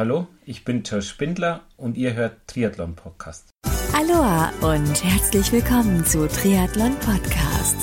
Hallo, ich bin Josh Spindler und ihr hört Triathlon Podcast. Aloha und herzlich willkommen zu Triathlon Podcast.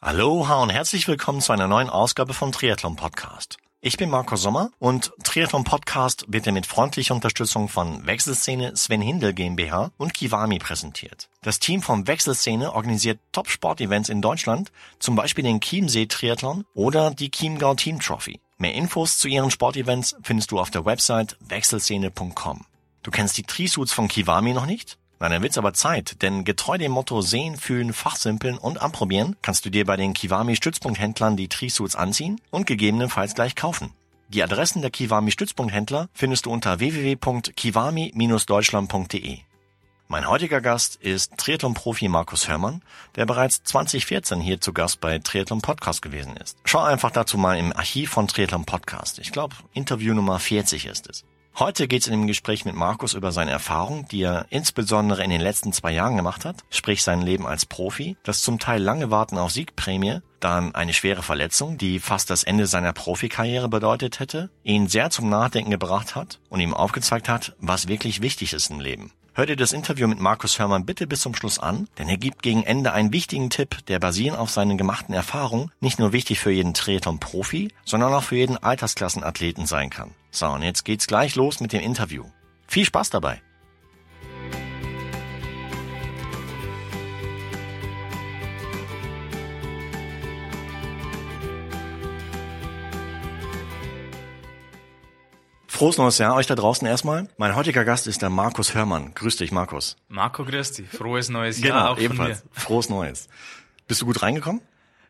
Aloha und herzlich willkommen zu einer neuen Ausgabe vom Triathlon Podcast. Ich bin Marco Sommer und Triathlon Podcast wird mit freundlicher Unterstützung von Wechselszene Sven Hindel GmbH und Kiwami präsentiert. Das Team von Wechselszene organisiert Top-Sport-Events in Deutschland, zum Beispiel den Chiemsee Triathlon oder die Chiemgau Team Trophy. Mehr Infos zu ihren Sportevents findest du auf der Website wechselszene.com. Du kennst die Trisuits von Kiwami noch nicht? Na, dann wird's aber Zeit, denn getreu dem Motto Sehen, Fühlen, Fachsimpeln und Anprobieren kannst du dir bei den Kiwami Stützpunkthändlern die Trisuits anziehen und gegebenenfalls gleich kaufen. Die Adressen der Kiwami Stützpunkthändler findest du unter www.kiwami-deutschland.de. Mein heutiger Gast ist Triathlon-Profi Markus Hörmann, der bereits 2014 hier zu Gast bei Triathlon Podcast gewesen ist. Schau einfach dazu mal im Archiv von Triathlon Podcast. Ich glaube, Interview Nummer 40 ist es. Heute geht es in dem Gespräch mit Markus über seine Erfahrung, die er insbesondere in den letzten zwei Jahren gemacht hat, sprich sein Leben als Profi, das zum Teil lange Warten auf Siegprämie, dann eine schwere Verletzung, die fast das Ende seiner Profikarriere bedeutet hätte, ihn sehr zum Nachdenken gebracht hat und ihm aufgezeigt hat, was wirklich wichtig ist im Leben. Hör dir das Interview mit Markus Hörmann bitte bis zum Schluss an, denn er gibt gegen Ende einen wichtigen Tipp, der basierend auf seinen gemachten Erfahrungen nicht nur wichtig für jeden Triathlon-Profi, sondern auch für jeden Altersklassenathleten sein kann. So, und jetzt geht's gleich los mit dem Interview. Viel Spaß dabei! Frohes neues Jahr euch da draußen erstmal. Mein heutiger Gast ist der Markus Hörmann. Grüß dich, Markus. Marco, grüß dich. Frohes neues Genau, Jahr auch ebenfalls. von Frohes Neues. Bist du gut reingekommen?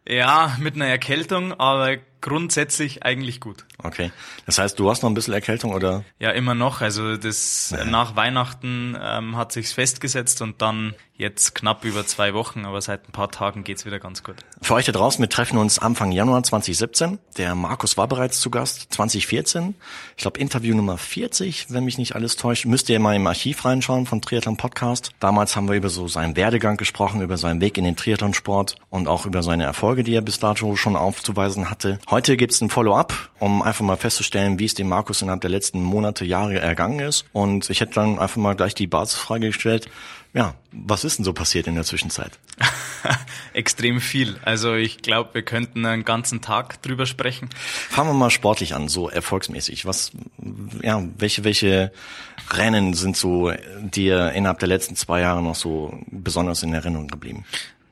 mir. Ja, mit einer Erkältung, aber grundsätzlich eigentlich gut. Okay. Das heißt, du hast noch ein bisschen Erkältung oder? Ja, immer noch. Also das nach Weihnachten ähm, hat sich's festgesetzt und dann jetzt knapp über zwei Wochen, aber seit ein paar Tagen geht's wieder ganz gut. Für euch da draußen, wir treffen uns Anfang Januar 2017. Der Markus war bereits zu Gast 2014. Ich glaube, Interview Nummer 40, wenn mich nicht alles täuscht. Müsst ihr mal im Archiv reinschauen von Triathlon Podcast. Damals haben wir über so seinen Werdegang gesprochen, über seinen Weg in den Triathlonsport und auch über seine Erfolge, die er bis dato schon aufzuweisen hatte. Heute gibt's ein Follow-up, um einfach mal festzustellen, wie es dem Markus innerhalb der letzten Monate, Jahre ergangen ist. Und ich hätte dann einfach mal gleich die Basisfrage gestellt. Ja, was ist denn so passiert in der Zwischenzeit? Extrem viel. Also ich glaube, wir könnten einen ganzen Tag drüber sprechen. Fangen wir mal sportlich an, so erfolgsmäßig. Was, ja, welche, welche Rennen sind so dir innerhalb der letzten zwei Jahre noch so besonders in Erinnerung geblieben?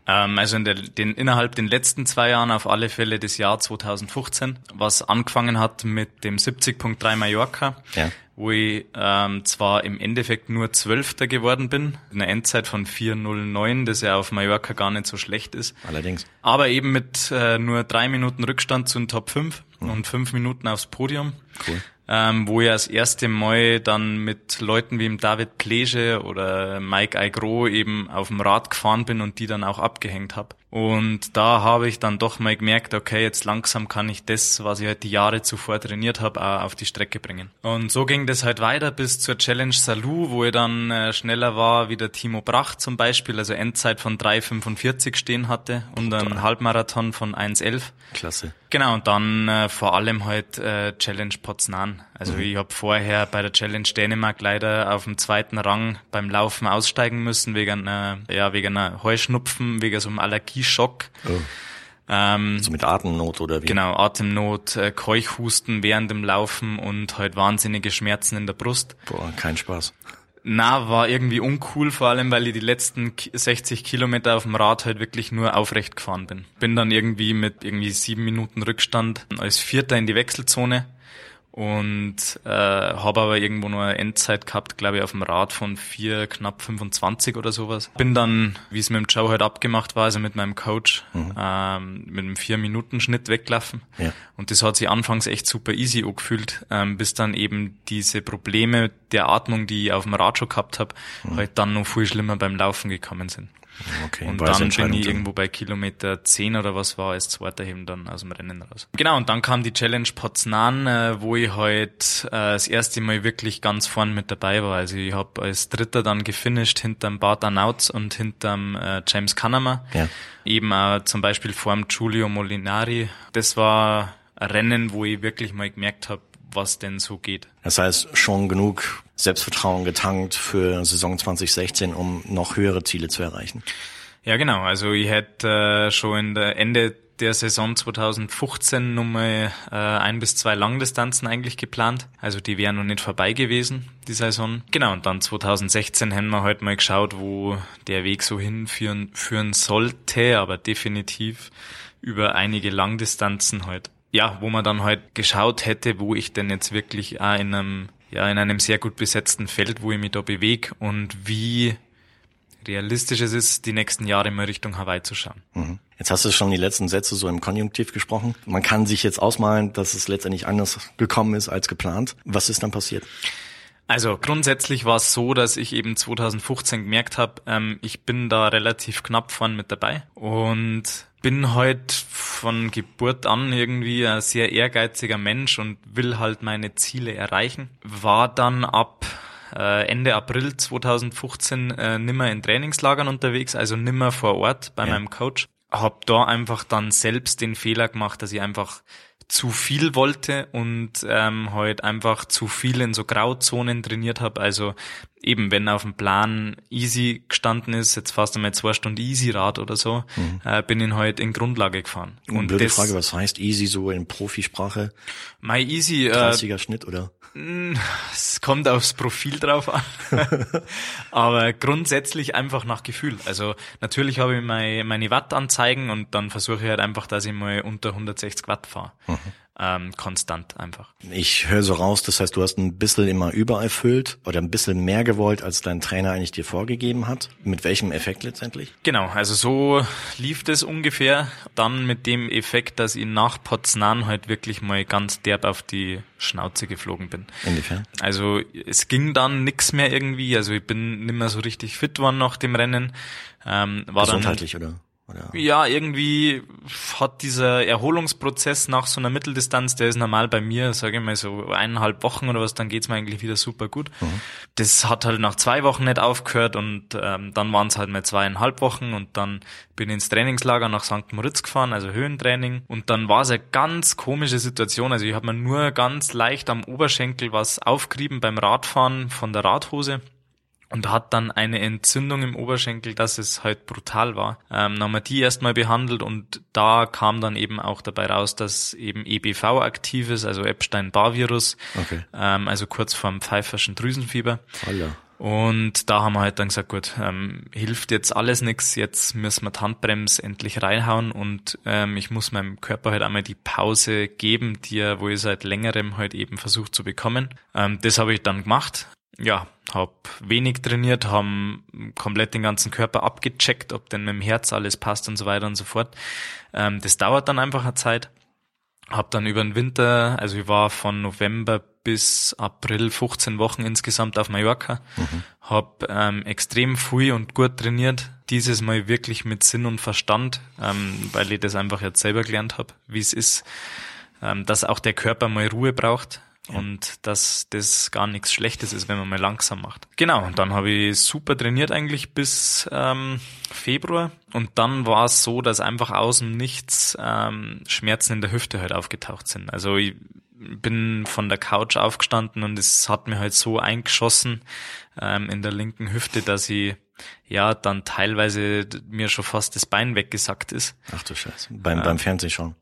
Ähm, also in der, den, innerhalb den letzten zwei Jahren auf alle Fälle das Jahr 2015, was angefangen hat mit dem 70.3 Mallorca, Ja. wo ich ähm, zwar im Endeffekt nur Zwölfter geworden bin, eine Endzeit von 4.09, das ja auf Mallorca gar nicht so schlecht ist, Allerdings. aber eben mit äh, nur drei Minuten Rückstand zu den Top 5 und fünf Minuten aufs Podium. Cool. Ähm, wo ich das erste Mal dann mit Leuten wie dem David Plege oder Mike Eigro eben auf dem Rad gefahren bin und die dann auch abgehängt habe. Und da habe ich dann doch mal gemerkt, okay, jetzt langsam kann ich das, was ich halt die Jahre zuvor trainiert habe, auch auf die Strecke bringen. Und so ging das halt weiter bis zur Challenge Salou, wo ich dann äh, schneller war wie der Timo Brach zum Beispiel, also Endzeit von 3,45 stehen hatte und einen Halbmarathon von 1,11. Klasse. Genau, und dann äh, vor allem halt äh, Challenge Poznan. Also ich habe vorher bei der Challenge Dänemark leider auf dem zweiten Rang beim Laufen aussteigen müssen, wegen, äh, ja, wegen einer Heuschnupfen, wegen so einem Allergieschock. Oh. Ähm, So mit Atemnot oder wie? Genau, Atemnot, äh, Keuchhusten während dem Laufen und halt wahnsinnige Schmerzen in der Brust. Boah, kein Spaß. Na, war irgendwie uncool, vor allem, weil ich die letzten Ki- 60 Kilometer auf dem Rad halt wirklich nur aufrecht gefahren bin. Bin dann irgendwie mit irgendwie sieben Minuten Rückstand als Vierter in die Wechselzone und äh, habe aber irgendwo nur eine Endzeit gehabt, glaube ich, auf dem Rad von vier, knapp 25 oder sowas. Bin dann, wie es mit dem Joe halt abgemacht war, also mit meinem Coach, ähm, mit einem Vier-Minuten-Schnitt weglaufen. Ja. Und das hat sich anfangs echt super easy angefühlt, ähm, bis dann eben diese Probleme der Atmung, die ich auf dem Rad schon gehabt habe, halt dann noch viel schlimmer beim Laufen gekommen sind. Okay, und dann bin ich irgendwo bei Kilometer 10 oder was war als zweiter eben dann aus dem Rennen raus. Genau, und dann kam die Challenge Poznan, äh, wo ich halt äh, das erste Mal wirklich ganz vorn mit dabei war. Also ich habe als Dritter dann gefinisht hinterm Bart Arnautz und hinterm äh, James Kanama. Ja. Eben auch zum Beispiel vorm Giulio Molinari. Das war ein Rennen, wo ich wirklich mal gemerkt habe, was denn so geht. Das heißt, schon genug Selbstvertrauen getankt für Saison 2016, um noch höhere Ziele zu erreichen. Ja, genau. Also ich hätte äh, schon in der Ende der Saison 2015 nochmal äh, ein bis zwei Langdistanzen eigentlich geplant. Also die wären noch nicht vorbei gewesen, die Saison. Genau, und dann 2016 haben wir halt mal geschaut, wo der Weg so hinführen führen sollte, aber definitiv über einige Langdistanzen halt ja, wo man dann halt geschaut hätte, wo ich denn jetzt wirklich auch in einem, ja, in einem sehr gut besetzten Feld, wo ich mich da bewege und wie realistisch es ist, die nächsten Jahre mal Richtung Hawaii zu schauen. Mhm. Jetzt hast du schon die letzten Sätze so im Konjunktiv gesprochen. Man kann sich jetzt ausmalen, dass es letztendlich anders gekommen ist als geplant. Was ist dann passiert? Also grundsätzlich war es so, dass ich eben 2015 gemerkt habe, ähm, ich bin da relativ knapp vorn mit dabei und bin halt von Geburt an irgendwie ein sehr ehrgeiziger Mensch und will halt meine Ziele erreichen. War dann ab äh, Ende April 2015 äh, nimmer in Trainingslagern unterwegs, also nimmer vor Ort bei ja. meinem Coach. Hab da einfach dann selbst den Fehler gemacht, dass ich einfach zu viel wollte und ähm, halt einfach zu viel in so Grauzonen trainiert habe. Also eben, wenn auf dem Plan easy gestanden ist, jetzt fast einmal zwei Stunden easy Rad oder so, mhm. äh, bin ich halt in Grundlage gefahren. Und blöde das, Frage, was heißt easy so in Profisprache? My easy. Äh, 30er Schnitt oder? Es kommt aufs Profil drauf an. Aber grundsätzlich einfach nach Gefühl. Also natürlich habe ich meine, meine Wattanzeigen und dann versuche ich halt einfach, dass ich mal unter 160 Watt fahre. Mhm ähm, konstant einfach. Ich höre so raus, das heißt, du hast ein bisschen immer übererfüllt oder ein bisschen mehr gewollt, als dein Trainer eigentlich dir vorgegeben hat. Mit welchem Effekt letztendlich? Genau, also so lief das ungefähr. Dann mit dem Effekt, dass ich nach Poznan halt wirklich mal ganz derb auf die Schnauze geflogen bin. Inwiefern? Also es ging dann nix mehr irgendwie. Also ich bin nicht mehr so richtig fit worden nach dem Rennen. Ähm, war Gesundheitlich, dann, oder? Oder? Ja, irgendwie hat dieser Erholungsprozess nach so einer Mitteldistanz, der ist normal bei mir, sage ich mal so eineinhalb Wochen oder was, dann geht's mir eigentlich wieder super gut. Mhm. Das hat halt nach zwei Wochen nicht aufgehört und ähm, dann waren es halt mal zweieinhalb Wochen und dann bin ich ins Trainingslager nach St. Moritz gefahren, also Höhentraining und dann war es eine ganz komische Situation. Also ich habe mir nur ganz leicht am Oberschenkel was aufgerieben beim Radfahren von der Radhose und hat dann eine Entzündung im Oberschenkel, dass es halt brutal war. Ähm, dann haben wir die erstmal behandelt und da kam dann eben auch dabei raus, dass eben EBV aktiv ist, also Epstein-Barr-Virus, okay. ähm, also kurz vorm pfeiferschen Drüsenfieber. Alter. Und da haben wir halt dann gesagt, gut, ähm, hilft jetzt alles nichts, jetzt müssen wir die Handbremse endlich reinhauen und ähm, ich muss meinem Körper halt einmal die Pause geben, die er, wo ich seit längerem halt eben versucht zu bekommen. Ähm, das habe ich dann gemacht, ja, hab wenig trainiert, haben komplett den ganzen Körper abgecheckt, ob denn mit dem Herz alles passt und so weiter und so fort. Ähm, das dauert dann einfach eine Zeit. Hab dann über den Winter, also ich war von November bis April 15 Wochen insgesamt auf Mallorca, mhm. hab ähm, extrem viel und gut trainiert. Dieses Mal wirklich mit Sinn und Verstand, ähm, weil ich das einfach jetzt selber gelernt habe, wie es ist, ähm, dass auch der Körper mal Ruhe braucht und dass das gar nichts Schlechtes ist, wenn man mal langsam macht. Genau, und dann habe ich super trainiert eigentlich bis ähm, Februar und dann war es so, dass einfach außen Nichts ähm, Schmerzen in der Hüfte halt aufgetaucht sind. Also ich bin von der Couch aufgestanden und es hat mir halt so eingeschossen ähm, in der linken Hüfte, dass ich ja dann teilweise mir schon fast das Bein weggesackt ist. Ach du Scheiße. Beim, ähm, beim Fernsehschauen.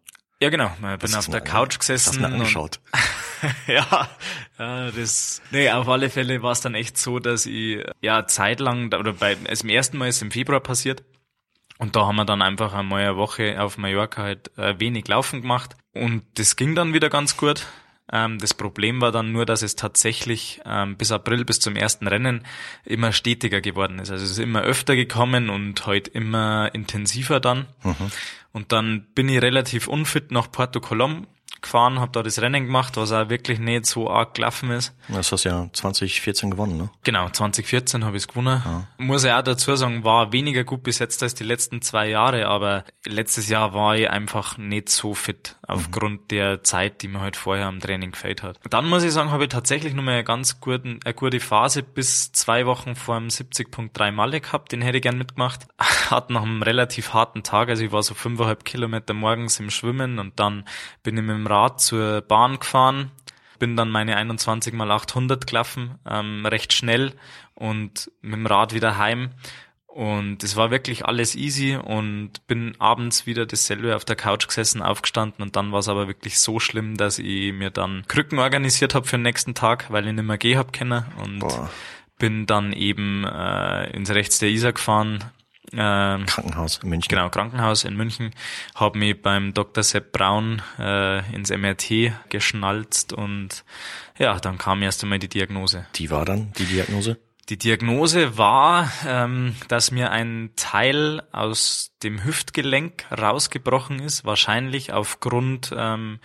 Ja, genau. Ich bin auf der Couch gesessen. Du angeschaut? ja, ja, das, nee, auf alle Fälle war es dann echt so, dass ich, ja, zeitlang, oder bei, es im ersten Mal ist im Februar passiert. Und da haben wir dann einfach einmal eine Woche auf Mallorca halt äh, wenig Laufen gemacht. Und das ging dann wieder ganz gut. Ähm, das Problem war dann nur, dass es tatsächlich ähm, bis April, bis zum ersten Rennen immer stetiger geworden ist. Also es ist immer öfter gekommen und heute halt immer intensiver dann. Mhm. Und dann bin ich relativ unfit nach Porto Colom gefahren, habe da das Rennen gemacht, was auch wirklich nicht so arg gelaufen ist. Das hast du ja 2014 gewonnen, ne? Genau, 2014 habe ich es gewonnen. Ja. Muss ich auch dazu sagen, war weniger gut besetzt als die letzten zwei Jahre, aber letztes Jahr war ich einfach nicht so fit aufgrund mhm. der Zeit, die mir halt vorher am Training gefällt hat. Dann muss ich sagen, habe ich tatsächlich nur mal eine ganz guten, eine gute Phase bis zwei Wochen vor dem 70.3 Malle gehabt, den hätte ich gern mitgemacht. Hat nach einem relativ harten Tag, also ich war so fünfeinhalb Kilometer morgens im Schwimmen und dann bin ich mit dem Rad zur Bahn gefahren, bin dann meine 21 mal 800 gelaufen, ähm, recht schnell und mit dem Rad wieder heim. Und es war wirklich alles easy und bin abends wieder dasselbe auf der Couch gesessen, aufgestanden und dann war es aber wirklich so schlimm, dass ich mir dann Krücken organisiert habe für den nächsten Tag, weil ich nicht mehr gehen hab können und Boah. bin dann eben äh, ins Rechts der Isar gefahren, ähm, Krankenhaus in München. Genau, Krankenhaus in München. Habe mich beim Dr. Sepp Braun äh, ins MRT geschnalzt und ja, dann kam erst einmal die Diagnose. Die war dann die Diagnose? Die Diagnose war, ähm, dass mir ein Teil aus dem Hüftgelenk rausgebrochen ist, wahrscheinlich aufgrund ähm,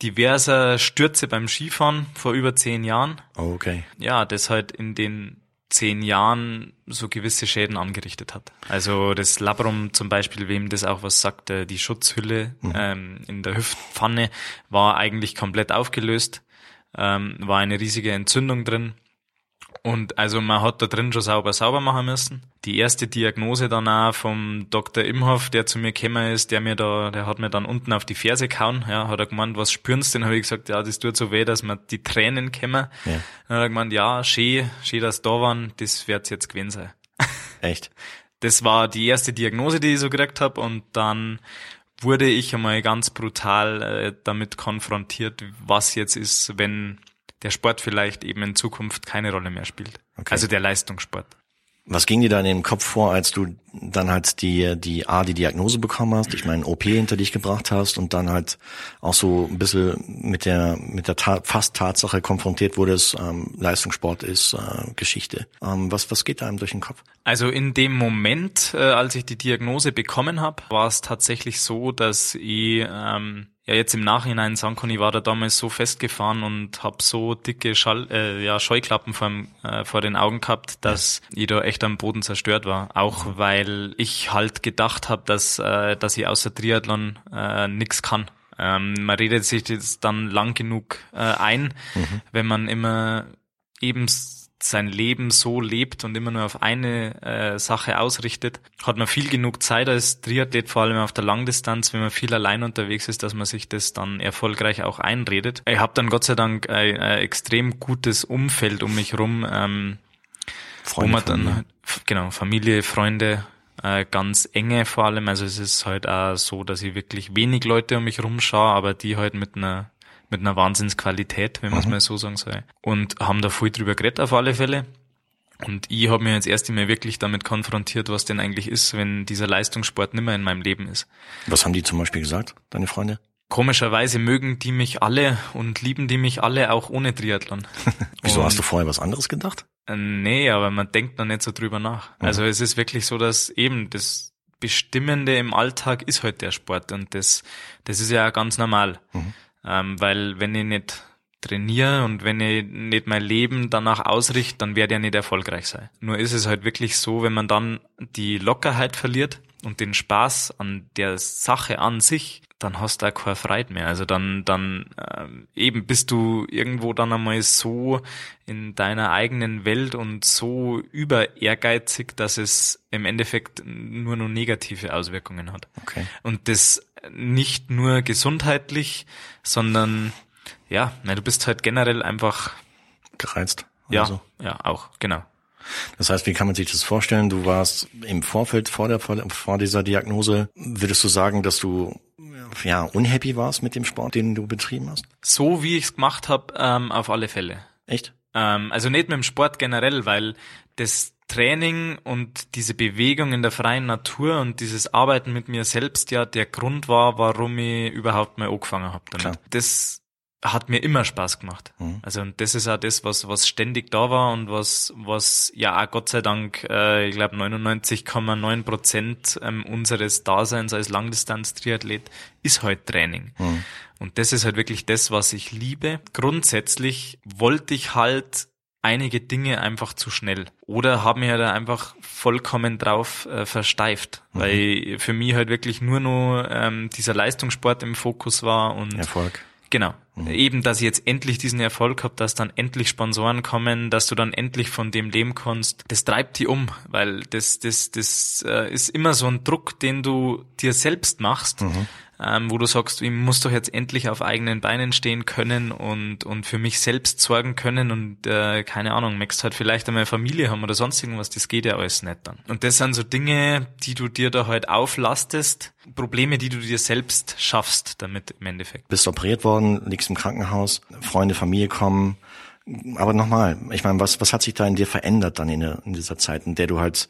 diverser Stürze beim Skifahren vor über zehn Jahren. Oh, okay. Ja, das halt in den zehn Jahren so gewisse Schäden angerichtet hat. Also das Labrum zum Beispiel, wem das auch was sagt, äh, die Schutzhülle mhm. ähm, in der Hüftpfanne war eigentlich komplett aufgelöst, ähm, war eine riesige Entzündung drin und also man hat da drin schon sauber sauber machen müssen. Die erste Diagnose dann auch vom Dr. Imhoff, der zu mir gekommen ist, der mir da, der hat mir dann unten auf die Ferse gehauen, ja, hat er gemeint, was spürenst du? Dann habe ich gesagt, ja, das tut so weh, dass mir die Tränen kommen. Ja. Dann hat er gemeint, ja, schön, schön, dass da waren, das wird's jetzt gewesen sein. Echt? Das war die erste Diagnose, die ich so gekriegt habe und dann wurde ich einmal ganz brutal äh, damit konfrontiert, was jetzt ist, wenn der Sport vielleicht eben in Zukunft keine Rolle mehr spielt. Okay. Also der Leistungssport. Was ging dir da in den Kopf vor, als du dann halt die, die A, die Diagnose bekommen hast, ich meine OP hinter dich gebracht hast und dann halt auch so ein bisschen mit der, mit der Ta fast Tatsache konfrontiert wurdest, ähm, Leistungssport ist äh, Geschichte. Ähm, was, was geht da einem durch den Kopf? Also in dem Moment, äh, als ich die Diagnose bekommen habe, war es tatsächlich so, dass ich ähm, ja jetzt im Nachhinein sagen kann, ich war da damals so festgefahren und habe so dicke Schall, äh, ja, Scheuklappen vor, äh, vor den Augen gehabt, dass ja. ich da echt am Boden zerstört war. Auch mhm. Weil ich halt gedacht habe, dass, äh, dass ich außer Triathlon äh, nix kann. Ähm, man redet sich das dann lang genug äh, ein, mhm. wenn man immer eben sein Leben so lebt und immer nur auf eine äh, Sache ausrichtet, hat man viel genug Zeit als Triathlet, vor allem auf der Langdistanz, wenn man viel allein unterwegs ist, dass man sich das dann erfolgreich auch einredet. Ich habe dann Gott sei Dank ein, ein, extrem gutes Umfeld um mich rum, ähm, Freunde, wo man dann Familie. genau Familie, Freunde, äh, ganz enge vor allem. Also es ist halt auch so, dass ich wirklich wenig Leute um mich rumschaue, aber die halt mit einer mit einer Wahnsinnsqualität, wenn man es mhm. mal so sagen soll. Und haben da viel drüber geredet auf alle Fälle. Und ich habe mir jetzt erst einmal wirklich damit konfrontiert, was denn eigentlich ist, wenn dieser Leistungssport nimmer in meinem Leben ist. Was haben die zum Beispiel gesagt, deine Freunde? Komischerweise mögen die mich alle und lieben die mich alle auch ohne Triathlon. Wieso und, hast du vorher was anderes gedacht? Äh, nee, aber man denkt noch nicht so drüber nach. Mhm. Also es ist wirklich so, dass eben das Bestimmende im Alltag ist halt der Sport und das, das ist ja ganz normal. Mhm. Ähm, weil wenn ich nicht trainiere und wenn ich nicht mein Leben danach ausrichte, dann werde ich ja nicht erfolgreich sein. Nur ist es halt wirklich so, wenn man dann die Lockerheit verliert und den Spaß an der Sache an sich, dann hast du auch keine Freude mehr. Also dann, dann ähm, eben bist du irgendwo dann einmal so in deiner eigenen Welt und so über ehrgeizig, dass es im Endeffekt nur noch negative Auswirkungen hat. Okay. Und das nicht nur gesundheitlich, sondern ja, du bist halt generell einfach gereizt. Ja, so. ja, auch, genau. Das heißt, wie kann man sich das vorstellen? Du warst im Vorfeld vor der vor dieser Diagnose. Würdest du sagen, dass du ja unhappy warst mit dem Sport, den du betrieben hast? So wie ich es gemacht habe, ähm, auf alle Fälle. Echt? Ähm, also nicht mit dem Sport generell, weil das Training und diese Bewegung in der freien Natur und dieses Arbeiten mit mir selbst ja der Grund war, warum ich überhaupt mal angefangen habe damit. Klar. Das hat mir immer Spaß gemacht. Mhm. Also und das ist auch das, was was ständig da war und was was ja auch Gott sei Dank, äh, ich glaube 99,9 Prozent ähm, unseres Daseins als Langdistanz-Triathlet ist halt Training. Mhm. Und das ist halt wirklich das, was ich liebe. Grundsätzlich wollte ich halt einige Dinge einfach zu schnell oder haben mir da einfach vollkommen drauf äh, versteift, mhm. weil für mich halt wirklich nur noch ähm, dieser Leistungssport im Fokus war und Erfolg. Genau. Mhm. Eben, dass ich jetzt endlich diesen Erfolg habe, dass dann endlich Sponsoren kommen, dass du dann endlich von dem leben kannst. Das treibt die um, weil das, das, das äh, ist immer so ein Druck, den du dir selbst machst. Mhm ähm, wo du sagst, ich muss doch jetzt endlich auf eigenen Beinen stehen können und, und für mich selbst sorgen können und äh, keine Ahnung, möchtest halt vielleicht einmal Familie haben oder sonst irgendwas, das geht ja alles nicht dann. Und das sind so Dinge, die du dir da halt auflastest, Probleme, die du dir selbst schaffst damit im Endeffekt. Bist operiert worden, liegst im Krankenhaus, Freunde, Familie kommen, aber nochmal, ich meine, was, was hat sich da in dir verändert dann in, in dieser Zeit, in der du halt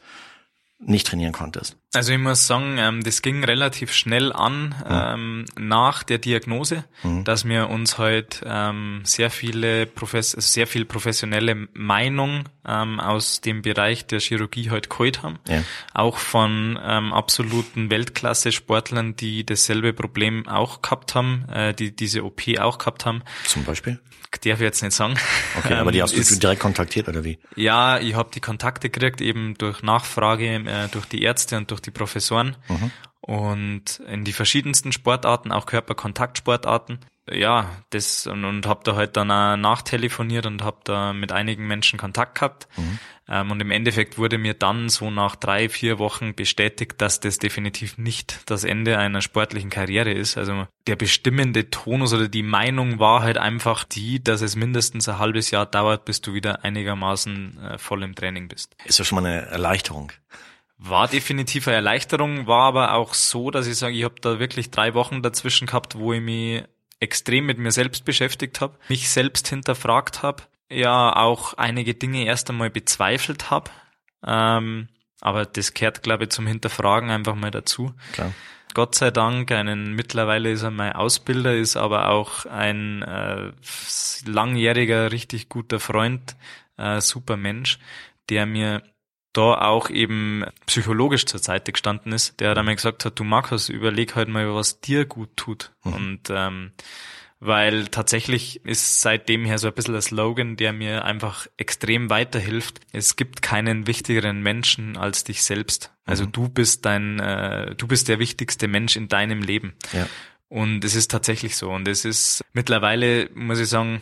nicht trainieren konntest? Also ich muss sagen, ähm, das ging relativ schnell an mhm. ähm, nach der Diagnose, mhm. dass wir uns halt ähm, sehr viele Profes sehr viel professionelle Meinung ähm, aus dem Bereich der Chirurgie halt geholt haben. Ja. Auch von ähm, absoluten Weltklasse-Sportlern, die dasselbe Problem auch gehabt haben, äh, die diese OP auch gehabt haben. Zum Beispiel? Darf ich jetzt nicht sagen. Okay, aber die hast du ist, direkt kontaktiert oder wie? Ja, ich habe die Kontakte gekriegt eben durch Nachfrage äh, durch die Ärzte und durch die Professoren mhm. und in die verschiedensten Sportarten, auch Körperkontaktsportarten. Ja, das und, und habe da halt dann auch nachtelefoniert und habe da mit einigen Menschen Kontakt gehabt. Mhm. Ähm, und im Endeffekt wurde mir dann so nach drei, vier Wochen bestätigt, dass das definitiv nicht das Ende einer sportlichen Karriere ist. Also der bestimmende Tonus oder die Meinung war halt einfach die, dass es mindestens ein halbes Jahr dauert, bis du wieder einigermaßen äh, voll im Training bist. Ist ja schon mal eine Erleichterung. War definitiv eine Erleichterung, war aber auch so, dass ich sage, ich habe da wirklich drei Wochen dazwischen gehabt, wo ich mich extrem mit mir selbst beschäftigt habe, mich selbst hinterfragt habe, ja auch einige Dinge erst einmal bezweifelt habe. Ähm, aber das gehört, glaube ich, zum Hinterfragen einfach mal dazu. Klar. Gott sei Dank, einen mittlerweile ist er mein Ausbilder, ist aber auch ein äh, langjähriger, richtig guter Freund, äh, super Mensch, der mir da auch eben psychologisch zur Seite gestanden ist, der dann mal gesagt hat, du Markus, überleg halt mal, was dir gut tut. Mhm. Und ähm, weil tatsächlich ist seitdem her so ein bisschen der Slogan, der mir einfach extrem weiterhilft. Es gibt keinen wichtigeren Menschen als dich selbst. Also mhm. du bist dein, äh, du bist der wichtigste Mensch in deinem Leben. Ja. Und es ist tatsächlich so. Und es ist mittlerweile, muss ich sagen,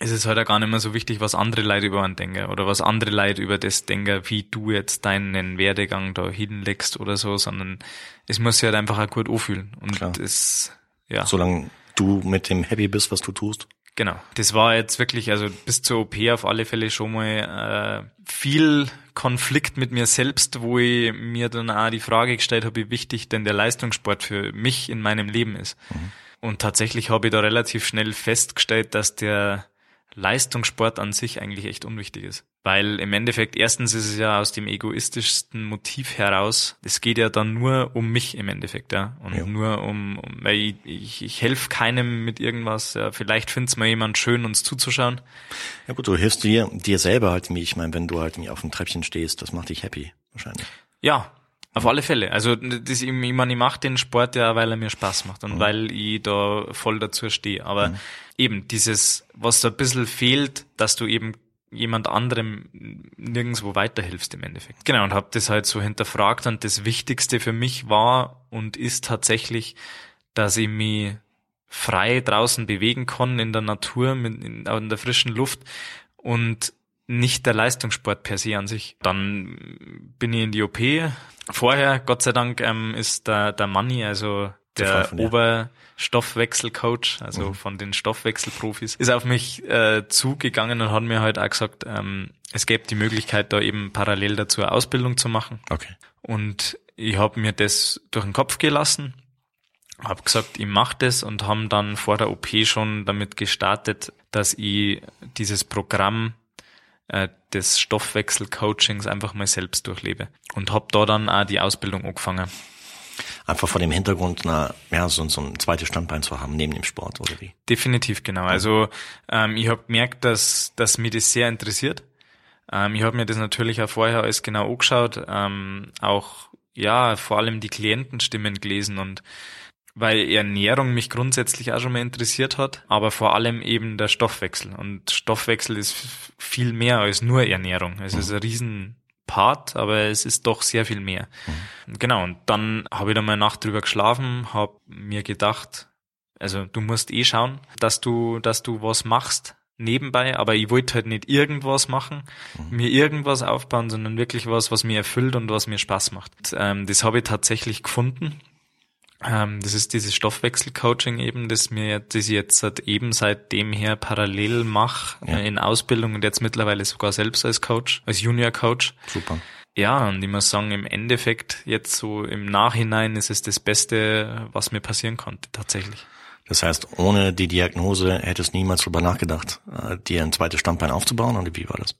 ist es halt auch gar nicht mehr so wichtig, was andere Leute über einen denken oder was andere Leute über das denken, wie du jetzt deinen Werdegang da hinlegst oder so, sondern es muss sich halt einfach auch gut anfühlen. Und Klar. das, ja. Solange du mit dem happy bist, was du tust. Genau. Das war jetzt wirklich, also bis zur OP auf alle Fälle schon mal äh, viel Konflikt mit mir selbst, wo ich mir dann auch die Frage gestellt habe, wie wichtig denn der Leistungssport für mich in meinem Leben ist. Mhm. Und tatsächlich habe ich da relativ schnell festgestellt, dass der Leistungssport an sich eigentlich echt unwichtig ist. Weil im Endeffekt, erstens ist es ja aus dem egoistischsten Motiv heraus, es geht ja dann nur um mich im Endeffekt, ja. Und ja. nur um, um weil ich, ich, ich helfe keinem mit irgendwas, ja. Vielleicht findet es mal jemand schön, uns zuzuschauen. Ja gut, du hilfst dir, dir selber halt, wie ich meine, wenn du halt auf dem Treppchen stehst, das macht dich happy, wahrscheinlich. Ja, auf alle Fälle. Also das, ich, ich meine, ich mache den Sport ja, weil er mir Spaß macht und mhm. weil ich da voll dazu stehe. Aber mhm. eben dieses, was da ein bisschen fehlt, dass du eben jemand anderem nirgendwo weiterhilfst im Endeffekt. Genau, und habe das halt so hinterfragt und das Wichtigste für mich war und ist tatsächlich, dass ich mich frei draußen bewegen kann in der Natur, mit, in, in der frischen Luft und nicht der Leistungssport per se an sich. Dann bin ich in die OP. Vorher, Gott sei Dank, ähm, ist der, der Manni, also der Oberstoffwechselcoach, also mhm. von den Stoffwechselprofis, ist auf mich äh, zugegangen und hat mir halt auch gesagt, ähm, es gäbe die Möglichkeit, da eben parallel dazu eine Ausbildung zu machen. Okay. Und ich habe mir das durch den Kopf gelassen, habe gesagt, ich mache das und haben dann vor der OP schon damit gestartet, dass ich dieses Programm äh, des Stoffwechselcoachings einfach mal selbst durchlebe. Und habe da dann auch die Ausbildung angefangen. Einfach vor dem Hintergrund, na, ja, so, so ein zweites Standbein zu haben neben dem Sport, oder wie? Definitiv, genau. Also ähm, ich habe gemerkt, dass, dass mich das sehr interessiert. Ähm, ich habe mir das natürlich auch vorher alles genau angeschaut, ähm, auch ja, vor allem die Klientenstimmen gelesen und weil Ernährung mich grundsätzlich auch schon mal interessiert hat, aber vor allem eben der Stoffwechsel. Und Stoffwechsel ist viel mehr als nur Ernährung. Es mhm. ist ein Riesenpart, aber es ist doch sehr viel mehr. Mhm. Genau, und dann habe ich da mal Nacht drüber geschlafen, habe mir gedacht, also du musst eh schauen, dass du, dass du was machst nebenbei, aber ich wollte halt nicht irgendwas machen, mhm. mir irgendwas aufbauen, sondern wirklich was, was mir erfüllt und was mir Spaß macht. Und, ähm, das habe ich tatsächlich gefunden das ist dieses Stoffwechselcoaching eben, das mir, das ich jetzt seit eben seitdem her parallel mache ja. äh, in Ausbildung und jetzt mittlerweile sogar selbst als Coach, als Junior Coach. Super. Ja, und ich muss sagen, im Endeffekt jetzt so im Nachhinein ist es das Beste, was mir passieren konnte, tatsächlich. Das heißt, ohne die Diagnose hättest du niemals drüber nachgedacht, äh, dir ein zweites Standbein aufzubauen oder wie war das?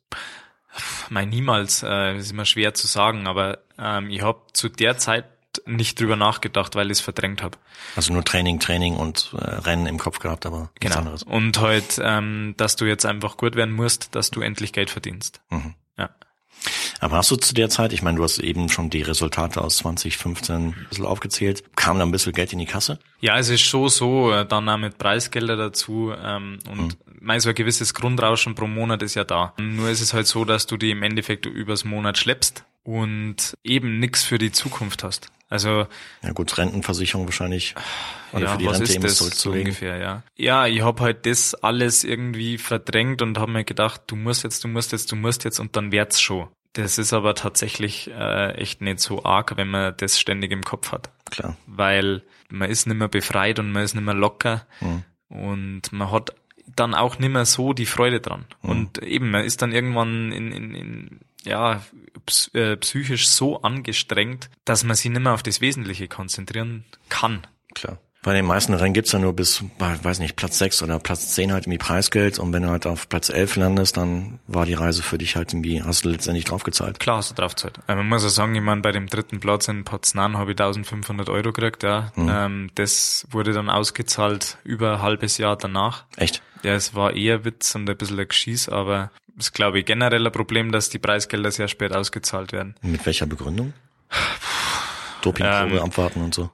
Mein niemals, äh, ist immer schwer zu sagen, aber ähm, ich habe zu der Zeit nicht drüber nachgedacht, weil ich es verdrängt habe. Also nur Training, Training und äh, Rennen im Kopf gehabt, aber nichts genau. anderes. Und halt, ähm, dass du jetzt einfach gut werden musst, dass du endlich Geld verdienst. Mhm. Ja. Aber hast du zu der Zeit, ich meine, du hast eben schon die Resultate aus 2015 ein bisschen aufgezählt, kam da ein bisschen Geld in die Kasse? Ja, es ist schon so, äh, dann auch mit Preisgelder dazu ähm, und mhm. so ein gewisses Grundrauschen pro Monat ist ja da. Nur ist es halt so, dass du die im Endeffekt übers Monat schleppst und eben nix für die Zukunft hast. Also ja gut, Rentenversicherung wahrscheinlich oder ja, für die was Rente ist das zurückzulegen. ungefähr, ja. Ja, ich habe halt das alles irgendwie verdrängt und habe mir gedacht, du musst jetzt, du musst jetzt, du musst jetzt und dann wird's schon. Das ist aber tatsächlich äh, echt nicht so arg, wenn man das ständig im Kopf hat. Klar. Weil man ist nicht mehr befreit und man ist nicht mehr locker mhm. und man hat dann auch nicht mehr so die Freude dran. Mhm. Und eben, man ist dann irgendwann in, in, in ja, äh, psychisch so angestrengt, dass man sich nicht mehr auf das Wesentliche konzentrieren kann. Klar. Bei den meisten Rennen gibt's ja nur bis, weiß nicht, Platz 6 oder Platz 10 halt irgendwie Preisgeld und wenn du halt auf Platz 11 landest, dann war die Reise für dich halt irgendwie, hast du letztendlich draufgezahlt. Klar hast du draufgezahlt. Äh, man muss ja sagen, ich meine, bei dem dritten Platz in Potsdam habe ich 1500 Euro gekriegt, ja. Ähm, das wurde dann ausgezahlt über ein halbes Jahr danach. Echt? Ja, es war eher Witz und ein bisschen ein Geschieß, aber ist, glaube ich, generell ein Problem, dass die Preisgelder sehr spät ausgezahlt werden. Mit welcher Begründung? Dopingprobe ähm, abwarten und so.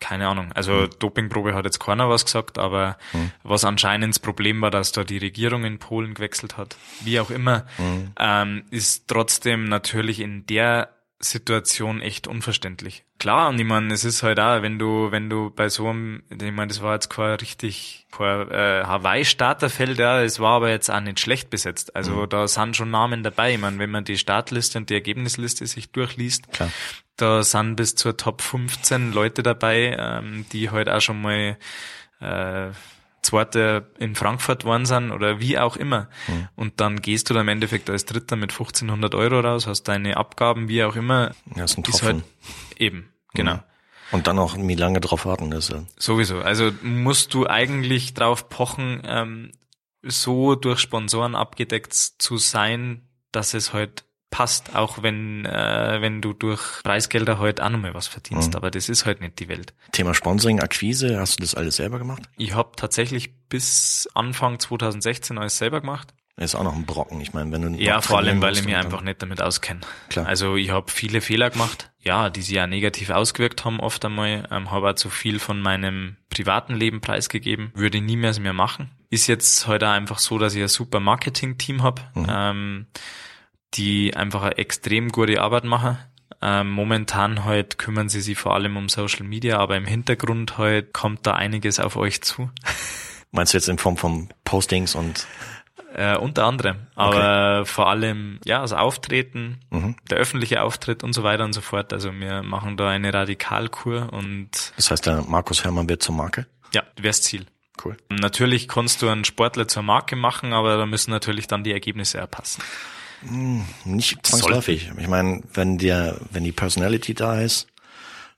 Keine Ahnung. Also hm. Dopingprobe hat jetzt keiner was gesagt, aber hm. was anscheinend das Problem war, dass da die Regierung in Polen gewechselt hat. Wie auch immer, hm. ähm, ist trotzdem natürlich in der Situation echt unverständlich. Klar, und ich meine, es ist halt auch, wenn du, wenn du bei so einem, ich meine, das war jetzt kein richtig, kein äh, Hawaii-Starterfeld, ja, es war aber jetzt auch nicht schlecht besetzt. Also mhm. da sind schon Namen dabei. Ich meine, wenn man die Startliste und die Ergebnisliste sich durchliest, Klar. da sind bis zur Top 15 Leute dabei, ähm, die halt auch schon mal äh, Zweiter in Frankfurt waren sind oder wie auch immer. Mhm. Und dann gehst du da im Endeffekt als Dritter mit 1500 Euro raus, hast deine Abgaben, wie auch immer. Ja, ist ein Tropfen. Halt eben, genau. Mhm. Und dann auch wie lange drauf warten ist ja. Sowieso. Also musst du eigentlich drauf pochen, ähm, so durch Sponsoren abgedeckt zu sein, dass es halt passt, auch wenn, äh, wenn du durch Preisgelder heute halt auch nochmal was verdienst. Mhm. Aber das ist halt nicht die Welt. Thema Sponsoring, Akquise, hast du das alles selber gemacht? Ich habe tatsächlich bis Anfang 2016 alles selber gemacht. ist auch noch ein Brocken. Ich meine, wenn du ja vor allem, weil ich mich einfach nicht damit auskenne. Klar. Also ich habe viele Fehler gemacht, ja, die sich ja negativ ausgewirkt haben oft einmal. Ähm, habe auch zu viel von meinem privaten Leben preisgegeben. Würde nie mehr mehr machen. Ist jetzt heute halt einfach so, dass ich ein super Marketing-Team habe. Mhm. Ähm, die einfach eine extrem gute Arbeit machen. Ähm, momentan halt kümmern sie sich vor allem um Social Media, aber im Hintergrund halt kommt da einiges auf euch zu. Meinst du jetzt in Form von Postings und äh, unter anderem, aber okay. vor allem ja das Auftreten, mhm. der öffentliche Auftritt und so weiter und so fort. Also wir machen da eine Radikalkur und das heißt, der Markus Hermann wird zur Marke. Ja, wär's Ziel. Cool. Natürlich kannst du einen Sportler zur Marke machen, aber da müssen natürlich dann die Ergebnisse erpassen. Hm, nicht zwangsläufig. Ich meine, wenn der, wenn die Personality da ist,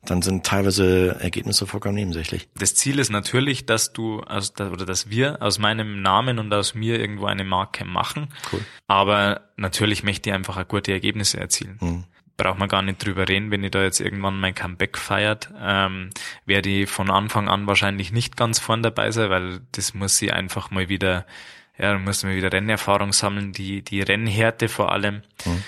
dann sind teilweise Ergebnisse vollkommen nebensächlich. Das Ziel ist natürlich, dass du aus, oder dass wir aus meinem Namen und aus mir irgendwo eine Marke machen. Cool. Aber natürlich möchte ich einfach gute Ergebnisse erzielen. Mhm. braucht man gar nicht drüber reden, wenn ich da jetzt irgendwann mein Comeback feiert, ähm, werde ich von Anfang an wahrscheinlich nicht ganz vorn dabei sein, weil das muss sie einfach mal wieder, ja, da muss man wieder Rennerfahrung sammeln, die, die Rennhärte vor allem. Mhm.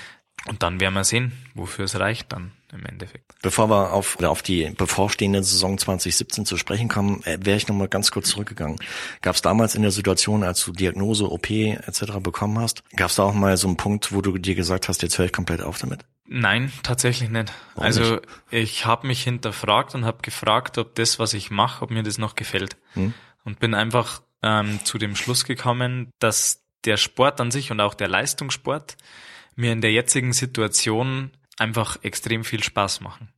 Und dann werden wir sehen, wofür es reicht dann im Endeffekt. Bevor wir auf, auf die bevorstehende Saison 2017 zu sprechen kommen, äh, wäre ich nochmal ganz kurz zurückgegangen. Gab es damals in der Situation, als du Diagnose, OP etc. bekommen hast, gab es da auch mal so einen Punkt, wo du dir gesagt hast, jetzt höre ich komplett auf damit? Nein, tatsächlich nicht. Warum also nicht? ich habe mich hinterfragt und habe gefragt, ob das, was ich mache, ob mir das noch gefällt. Hm? Und bin einfach ähm, zu dem Schluss gekommen, dass der Sport an sich und auch der Leistungssport mir in der jetzigen Situation einfach extrem viel Spaß machen.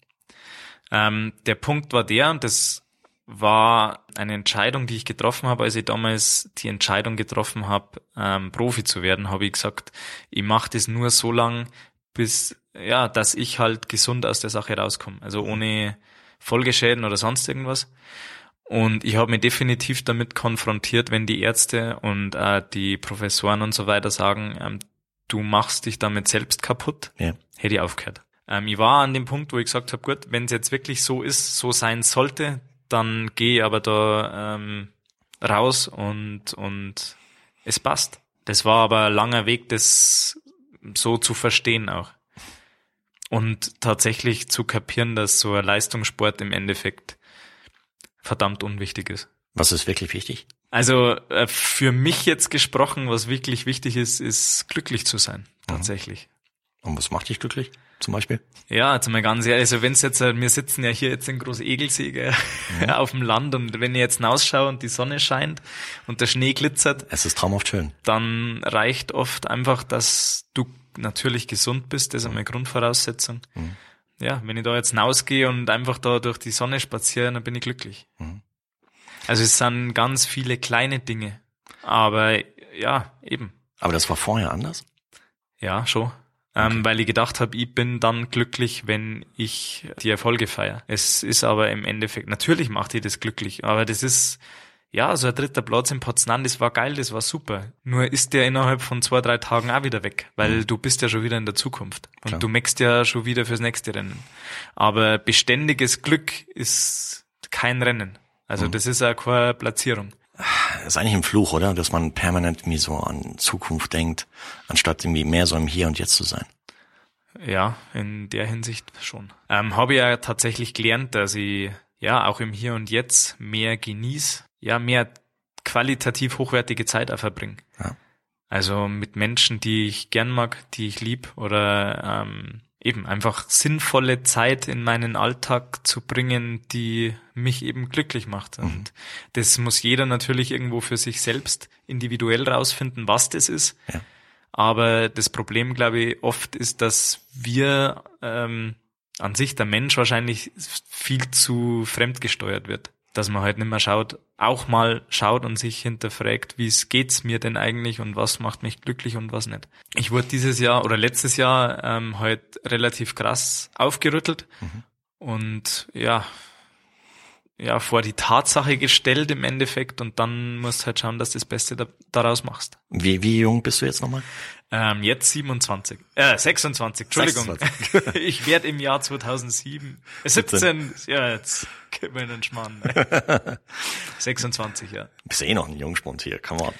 Ähm, der Punkt war der, und das war eine Entscheidung, die ich getroffen habe, als ich damals die Entscheidung getroffen habe, ähm, Profi zu werden, habe ich gesagt, ich mache das nur so lang, bis ja, dass ich halt gesund aus der Sache rauskomme. Also ohne Folgeschäden oder sonst irgendwas. Und ich habe mich definitiv damit konfrontiert, wenn die Ärzte und äh, die Professoren und so weiter sagen, ähm, du machst dich damit selbst kaputt, ja. hätte ich aufgehört. Ähm, ich war an dem Punkt, wo ich gesagt habe, gut, wenn es jetzt wirklich so ist, so sein sollte, dann gehe ich aber da ähm, raus und, und es passt. Das war aber ein langer Weg, das so zu verstehen auch. Und tatsächlich zu kapieren, dass so ein Leistungssport im Endeffekt verdammt unwichtig ist. Was ist wirklich wichtig? Also äh, für mich jetzt gesprochen, was wirklich wichtig ist, ist glücklich zu sein, mhm. tatsächlich. Und was macht dich glücklich, zum Beispiel? Ja, jetzt mal ganz ehrlich, also wenn es jetzt, äh, wir sitzen ja hier jetzt in Groß Egelsee mhm. auf dem Land und wenn ich jetzt hinausschaue und die Sonne scheint und der Schnee glitzert. Es ist traumhaft schön. Dann reicht oft einfach, dass du natürlich gesund bist, das ist eine Grundvoraussetzung. Mhm. Ja, wenn ich da jetzt hinausgehe und einfach da durch die Sonne spaziere, dann bin ich glücklich. Mhm. Also es sind ganz viele kleine Dinge. Aber ja, eben. Aber das war vorher anders? Ja, schon. Ähm, okay. Ähm, weil ich gedacht habe, ich bin dann glücklich, wenn ich die Erfolge feiere. Es ist aber im Endeffekt, natürlich macht ihr das glücklich, aber das ist, ja, so ein dritter Platz in Potsdam, das war geil, das war super. Nur ist der innerhalb von zwei, drei Tagen auch wieder weg, weil mhm. du bist ja schon wieder in der Zukunft. Und Klar. du meckst ja schon wieder fürs nächste Rennen. Aber beständiges Glück ist kein Rennen. Also mhm. das ist ja keine Platzierung. Das ist eigentlich ein Fluch, oder? Dass man permanent irgendwie so an Zukunft denkt, anstatt irgendwie mehr so im Hier und Jetzt zu sein. Ja, in der Hinsicht schon. Ähm, Habe ich ja tatsächlich gelernt, dass ich ja auch im Hier und Jetzt mehr genieße, ja, mehr qualitativ hochwertige Zeit auch verbringe. Ja. Also mit Menschen, die ich gern mag, die ich lieb oder ähm, eben einfach sinnvolle Zeit in meinen Alltag zu bringen, die mich eben glücklich macht. Mhm. Und das muss jeder natürlich irgendwo für sich selbst individuell rausfinden, was das ist. Ja. Aber das Problem, glaube ich, oft ist, dass wir ähm, an sich der Mensch wahrscheinlich viel zu fremdgesteuert wird dass man halt nicht mehr schaut, auch mal schaut und sich hinterfragt, wie es geht's mir denn eigentlich und was macht mich glücklich und was nicht. Ich wurde dieses Jahr oder letztes Jahr ähm, halt relativ krass aufgerüttelt mhm. und ja, ja, vor die Tatsache gestellt im Endeffekt und dann musst halt schauen, dass du das Beste da, daraus machst. Wie, wie jung bist du jetzt nochmal? Ähm, jetzt 27. Äh, 26, Entschuldigung. 26. ich werde im Jahr 2007, äh, 17, ja, jetzt gib mir einen Schmarrn. 26, ja. Bist eh noch ein Jungspund hier, come on.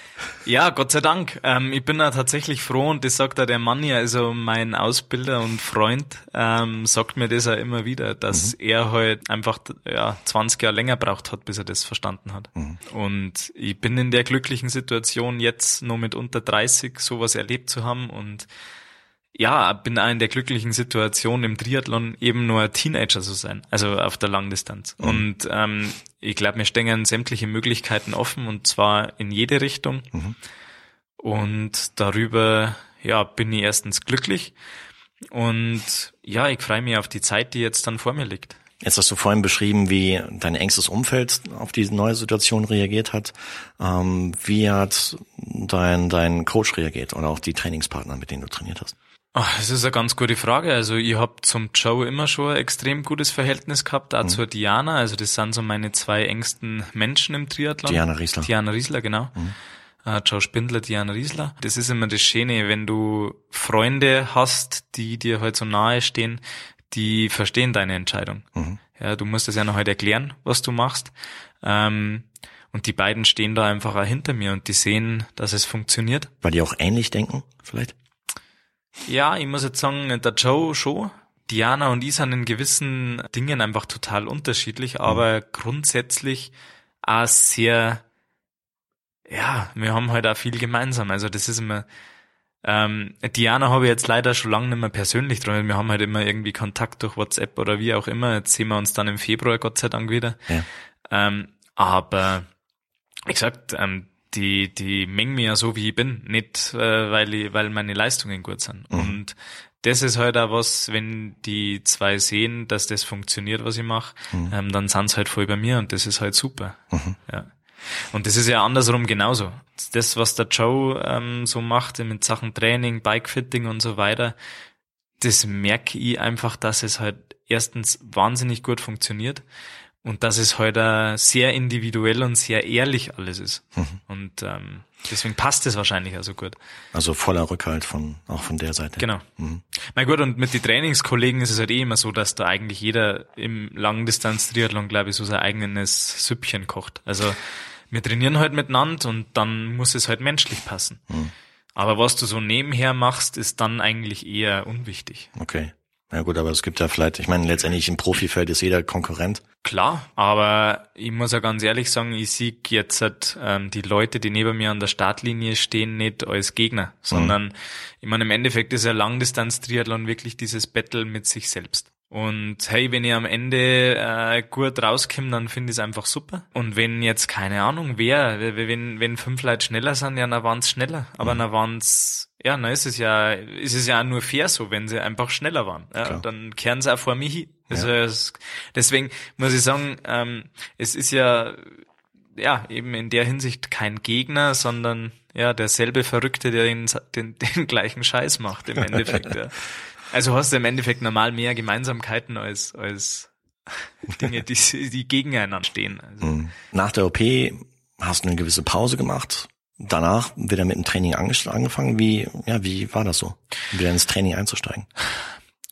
Ja, Gott sei Dank. Ähm, ich bin da tatsächlich froh und das sagt da der Mann ja, also mein Ausbilder und Freund, ähm, sagt mir das ja immer wieder, dass mhm. er halt einfach, ja, 20 Jahre länger braucht hat, bis er das verstanden hat. Mhm. Und ich bin in der glücklichen Situation, jetzt nur mit unter 30 sowas erlebt zu zu haben und ja, bin auch in der glücklichen Situation im Triathlon eben nur ein Teenager zu sein, also auf der Langdistanz. Mhm. Und ähm, ich glaube, mir stehen sämtliche Möglichkeiten offen und zwar in jede Richtung. Mhm. Und darüber, ja, bin ich erstens glücklich und ja, ich freue mich auf die Zeit, die jetzt dann vor mir liegt. Jetzt hast du vorhin beschrieben, wie dein engstes Umfeld auf diese neue Situation reagiert hat. Ähm, wie hat dein, dein Coach reagiert oder auch die Trainingspartner, mit denen du trainiert hast? Ach, das ist eine ganz gute Frage. Also ich habe zum Joe immer schon ein extrem gutes Verhältnis gehabt, auch mhm. zur Diana. Also das sind so meine zwei engsten Menschen im Triathlon. Diana Riesler. Diana Riesler, genau. Mhm. äh, Joe Spindler, Diana Riesler. Das ist immer das Schöne, wenn du Freunde hast, die dir halt so nahe stehen, die verstehen deine Entscheidung. Mhm. Ja, du musst das ja noch halt erklären, was du machst. Ähm, und die beiden stehen da einfach auch hinter mir und die sehen, dass es funktioniert. Weil die auch ähnlich denken, vielleicht? Ja, ich muss jetzt sagen, der Joe schon. Diana und ich sind in gewissen Dingen einfach total unterschiedlich, mhm. aber grundsätzlich auch sehr, ja, wir haben halt auch viel gemeinsam. Also das ist immer, ähm, Diana habe ich jetzt leider schon lange nicht mehr persönlich dran. Wir haben halt immer irgendwie Kontakt durch WhatsApp oder wie auch immer. Jetzt sehen wir uns dann im Februar Gott sei Dank wieder. Ja. Ähm, aber wie gesagt, ähm, die, die mengen mir ja so, wie ich bin, nicht äh, weil, ich, weil meine Leistungen gut sind. Mhm. Und das ist halt auch was, wenn die zwei sehen, dass das funktioniert, was ich mache, mhm. ähm, dann sind's halt voll bei mir und das ist halt super. Mhm. Ja. Und das ist ja andersrum genauso. Das, was der Joe ähm, so macht mit Sachen Training, Bikefitting und so weiter, das merke ich einfach, dass es halt erstens wahnsinnig gut funktioniert und dass es heute halt sehr individuell und sehr ehrlich alles ist. Mhm. Und ähm, deswegen passt es wahrscheinlich also gut. Also voller Rückhalt von auch von der Seite. Genau. Mhm. Na gut, und mit den Trainingskollegen ist es halt eh immer so, dass da eigentlich jeder im Langdistanz-Triathlon, glaube ich, so sein eigenes Süppchen kocht. Also wir trainieren halt miteinander und dann muss es halt menschlich passen. Mhm. Aber was du so nebenher machst, ist dann eigentlich eher unwichtig. Okay. Ja gut, aber es gibt ja vielleicht, ich meine, letztendlich im Profifeld ist jeder Konkurrent. Klar, aber ich muss ja ganz ehrlich sagen, ich sehe jetzt halt, ähm, die Leute, die neben mir an der Startlinie stehen, nicht als Gegner, sondern mhm. ich meine, im Endeffekt ist ja Langdistanz-Triathlon wirklich dieses Battle mit sich selbst. Und hey, wenn ich am Ende äh, gut rauskomme, dann finde ich es einfach super. Und wenn jetzt, keine Ahnung, wer, wenn, wenn fünf Leute schneller sind, ja, dann waren schneller. Aber mhm. dann waren ja, dann ist es ja, ist es ja nur fair so, wenn sie einfach schneller waren. Ja, dann kehren sie auch vor mich hin. Also ja. es, deswegen muss ich sagen, ähm, es ist ja, ja, eben in der Hinsicht kein Gegner, sondern ja, derselbe Verrückte, der den, den, den gleichen Scheiß macht im Endeffekt. ja. Also hast du im Endeffekt normal mehr Gemeinsamkeiten als, als Dinge, die, die gegeneinander stehen. Also. Mhm. Nach der OP hast du eine gewisse Pause gemacht. Danach wieder mit dem Training angefangen. Wie, ja, wie war das so, wieder ins Training einzusteigen?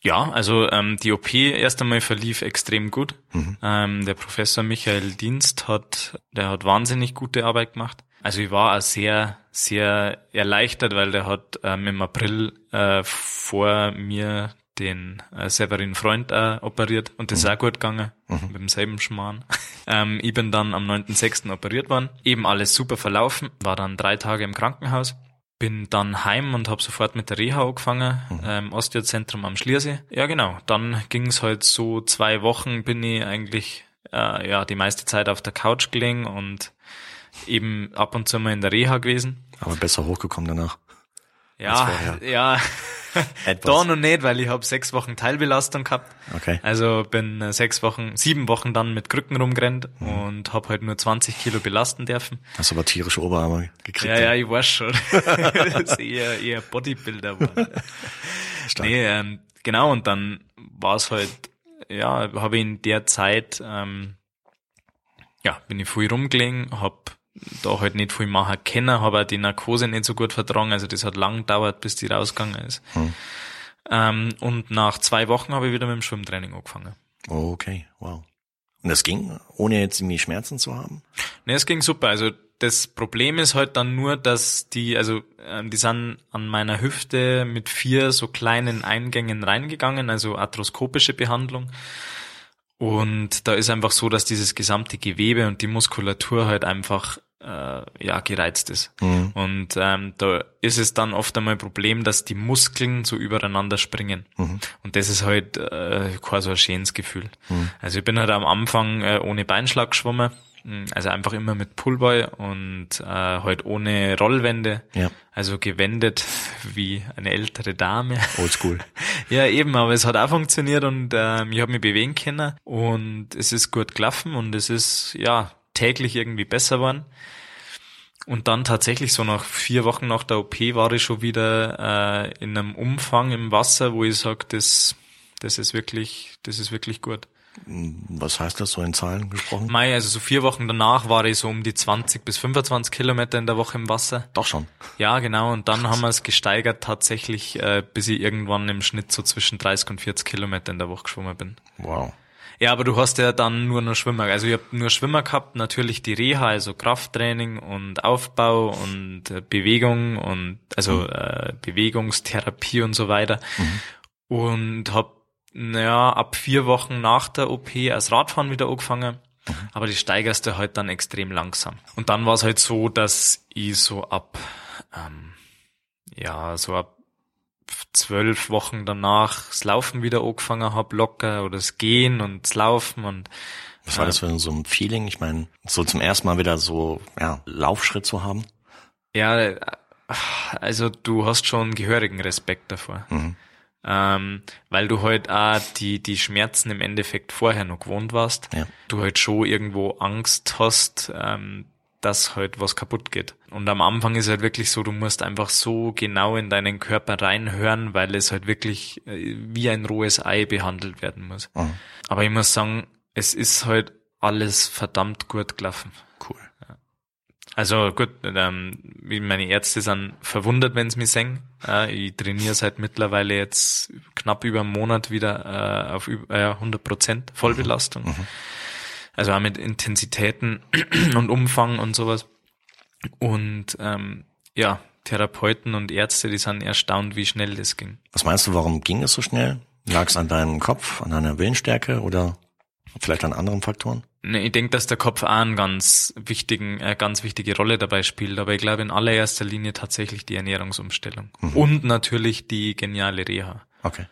Ja, also ähm, die OP erst einmal verlief extrem gut. Mhm. Ähm, der Professor Michael Dienst hat, der hat wahnsinnig gute Arbeit gemacht. Also ich war auch sehr, sehr erleichtert, weil der hat ähm, im April äh, vor mir den äh, Severin Freund äh, operiert und das mhm. ist auch gut gegangen, mhm. mit demselben Schmarrn. ähm, ich bin dann am 9.6. operiert worden, eben alles super verlaufen, war dann drei Tage im Krankenhaus, bin dann heim und habe sofort mit der Reha angefangen, mhm. ähm, Osteozentrum am Schliersee. Ja genau, dann ging es halt so zwei Wochen, bin ich eigentlich äh, ja die meiste Zeit auf der Couch gelegen und eben ab und zu mal in der Reha gewesen. Aber besser hochgekommen danach. Ja, ja. da noch nicht, weil ich habe sechs Wochen Teilbelastung gehabt. Okay. Also bin äh, sechs Wochen, sieben Wochen dann mit Krücken rumgerannt mhm. und habe halt nur 20 Kilo belasten dürfen. Hast aber tierische Oberarme gekriegt. Ja, ja, ich weiß schon. das ist eher, eher Bodybuilder. nee, ähm, genau, und dann war es halt, ja, habe ich in der Zeit, ähm, ja, bin ich viel rumgelegen, hab da halt nicht viel machen können, habe auch die Narkose nicht so gut vertragen, also das hat lang gedauert, bis die rausgegangen ist. Hm. Ähm, und nach zwei Wochen habe ich wieder mit dem Schwimmtraining angefangen. Okay, wow. Und das ging, ohne jetzt irgendwie Schmerzen zu haben? Ne, es ging super. Also das Problem ist halt dann nur, dass die, also ähm, die sind an meiner Hüfte mit vier so kleinen Eingängen reingegangen, also arthroskopische Behandlung. Und da ist einfach so, dass dieses gesamte Gewebe und die Muskulatur halt einfach äh, ja gereizt ist. Mhm. Und ähm, da ist es dann oft einmal ein Problem, dass die Muskeln so übereinander springen. Mhm. Und das ist halt äh, kein so ein schönes Gefühl. Mhm. Also ich bin halt am Anfang äh, ohne Beinschlag geschwommen. Mm, also einfach immer mit Pullboy und äh, halt ohne Rollwände. Ja. Also gewendet wie eine ältere Dame. Oldschool. ja, eben, aber es hat auch funktioniert und ähm, ich habe mich bewegen können und es ist gut gelaufen und es ist ja täglich irgendwie besser geworden. Und dann tatsächlich so nach vier Wochen nach der OP war ich schon wieder äh, in einem Umfang im Wasser, wo ich sage, das, das ist wirklich, das ist wirklich gut. Was heißt das so in Zahlen gesprochen? Mai, also so vier Wochen danach war ich so um die 20 bis 25 Kilometer in der Woche im Wasser. Doch schon. Ja, genau. Und dann haben wir es gesteigert tatsächlich, äh, bis ich irgendwann im Schnitt so zwischen 30 und 40 Kilometer in der Woche geschwommen bin. Wow. Ja, aber du hast ja dann nur noch Schwimmer. Also ich habe nur Schwimmer gehabt, natürlich die Reha, also Krafttraining und Aufbau und äh, Bewegung und also Mhm. äh, Bewegungstherapie und so weiter. Und habe naja, ab vier Wochen nach der OP als Radfahren wieder angefangen. Aber die steigerst du halt dann extrem langsam. Und dann war es halt so, dass ich so ab, ähm, ja, so ab zwölf Wochen danach das Laufen wieder angefangen habe, locker, oder das Gehen und das Laufen und Was war das für so ein Feeling? Ich meine, so zum ersten Mal wieder so, ja, Laufschritt zu haben. ja, also du hast schon gehörigen Respekt davor. Ähm, weil du halt auch die, die Schmerzen im Endeffekt vorher noch gewohnt warst. Ja. Du halt schon irgendwo Angst hast, ähm, dass halt was kaputt geht. Und am Anfang ist halt wirklich so, du musst einfach so genau in deinen Körper reinhören, weil es halt wirklich äh, wie ein rohes Ei behandelt werden muss. Mhm. Aber ich muss sagen, es ist halt alles verdammt gut gelaufen. Cool. Also gut, ähm, wie meine Ärzte sind verwundert, wenn sie mich sehen. Äh, ich trainiere seit mittlerweile jetzt knapp über einen Monat wieder äh, auf über, äh, 100 Prozent Vollbelastung. Also auch mit Intensitäten und Umfang und sowas. Und ähm, ja, Therapeuten und Ärzte, die sind erstaunt, wie schnell das ging. Was meinst du, warum ging es so schnell? Lag es an deinem Kopf, an deiner Willensstärke oder vielleicht an anderen Faktoren? Ne, Ich denke, dass der Kopf auch eine ganz wichtigen, äh, ganz wichtige Rolle dabei spielt, aber ich glaube in allererster Linie tatsächlich die Ernährungsumstellung und natürlich die geniale Reha. Okay.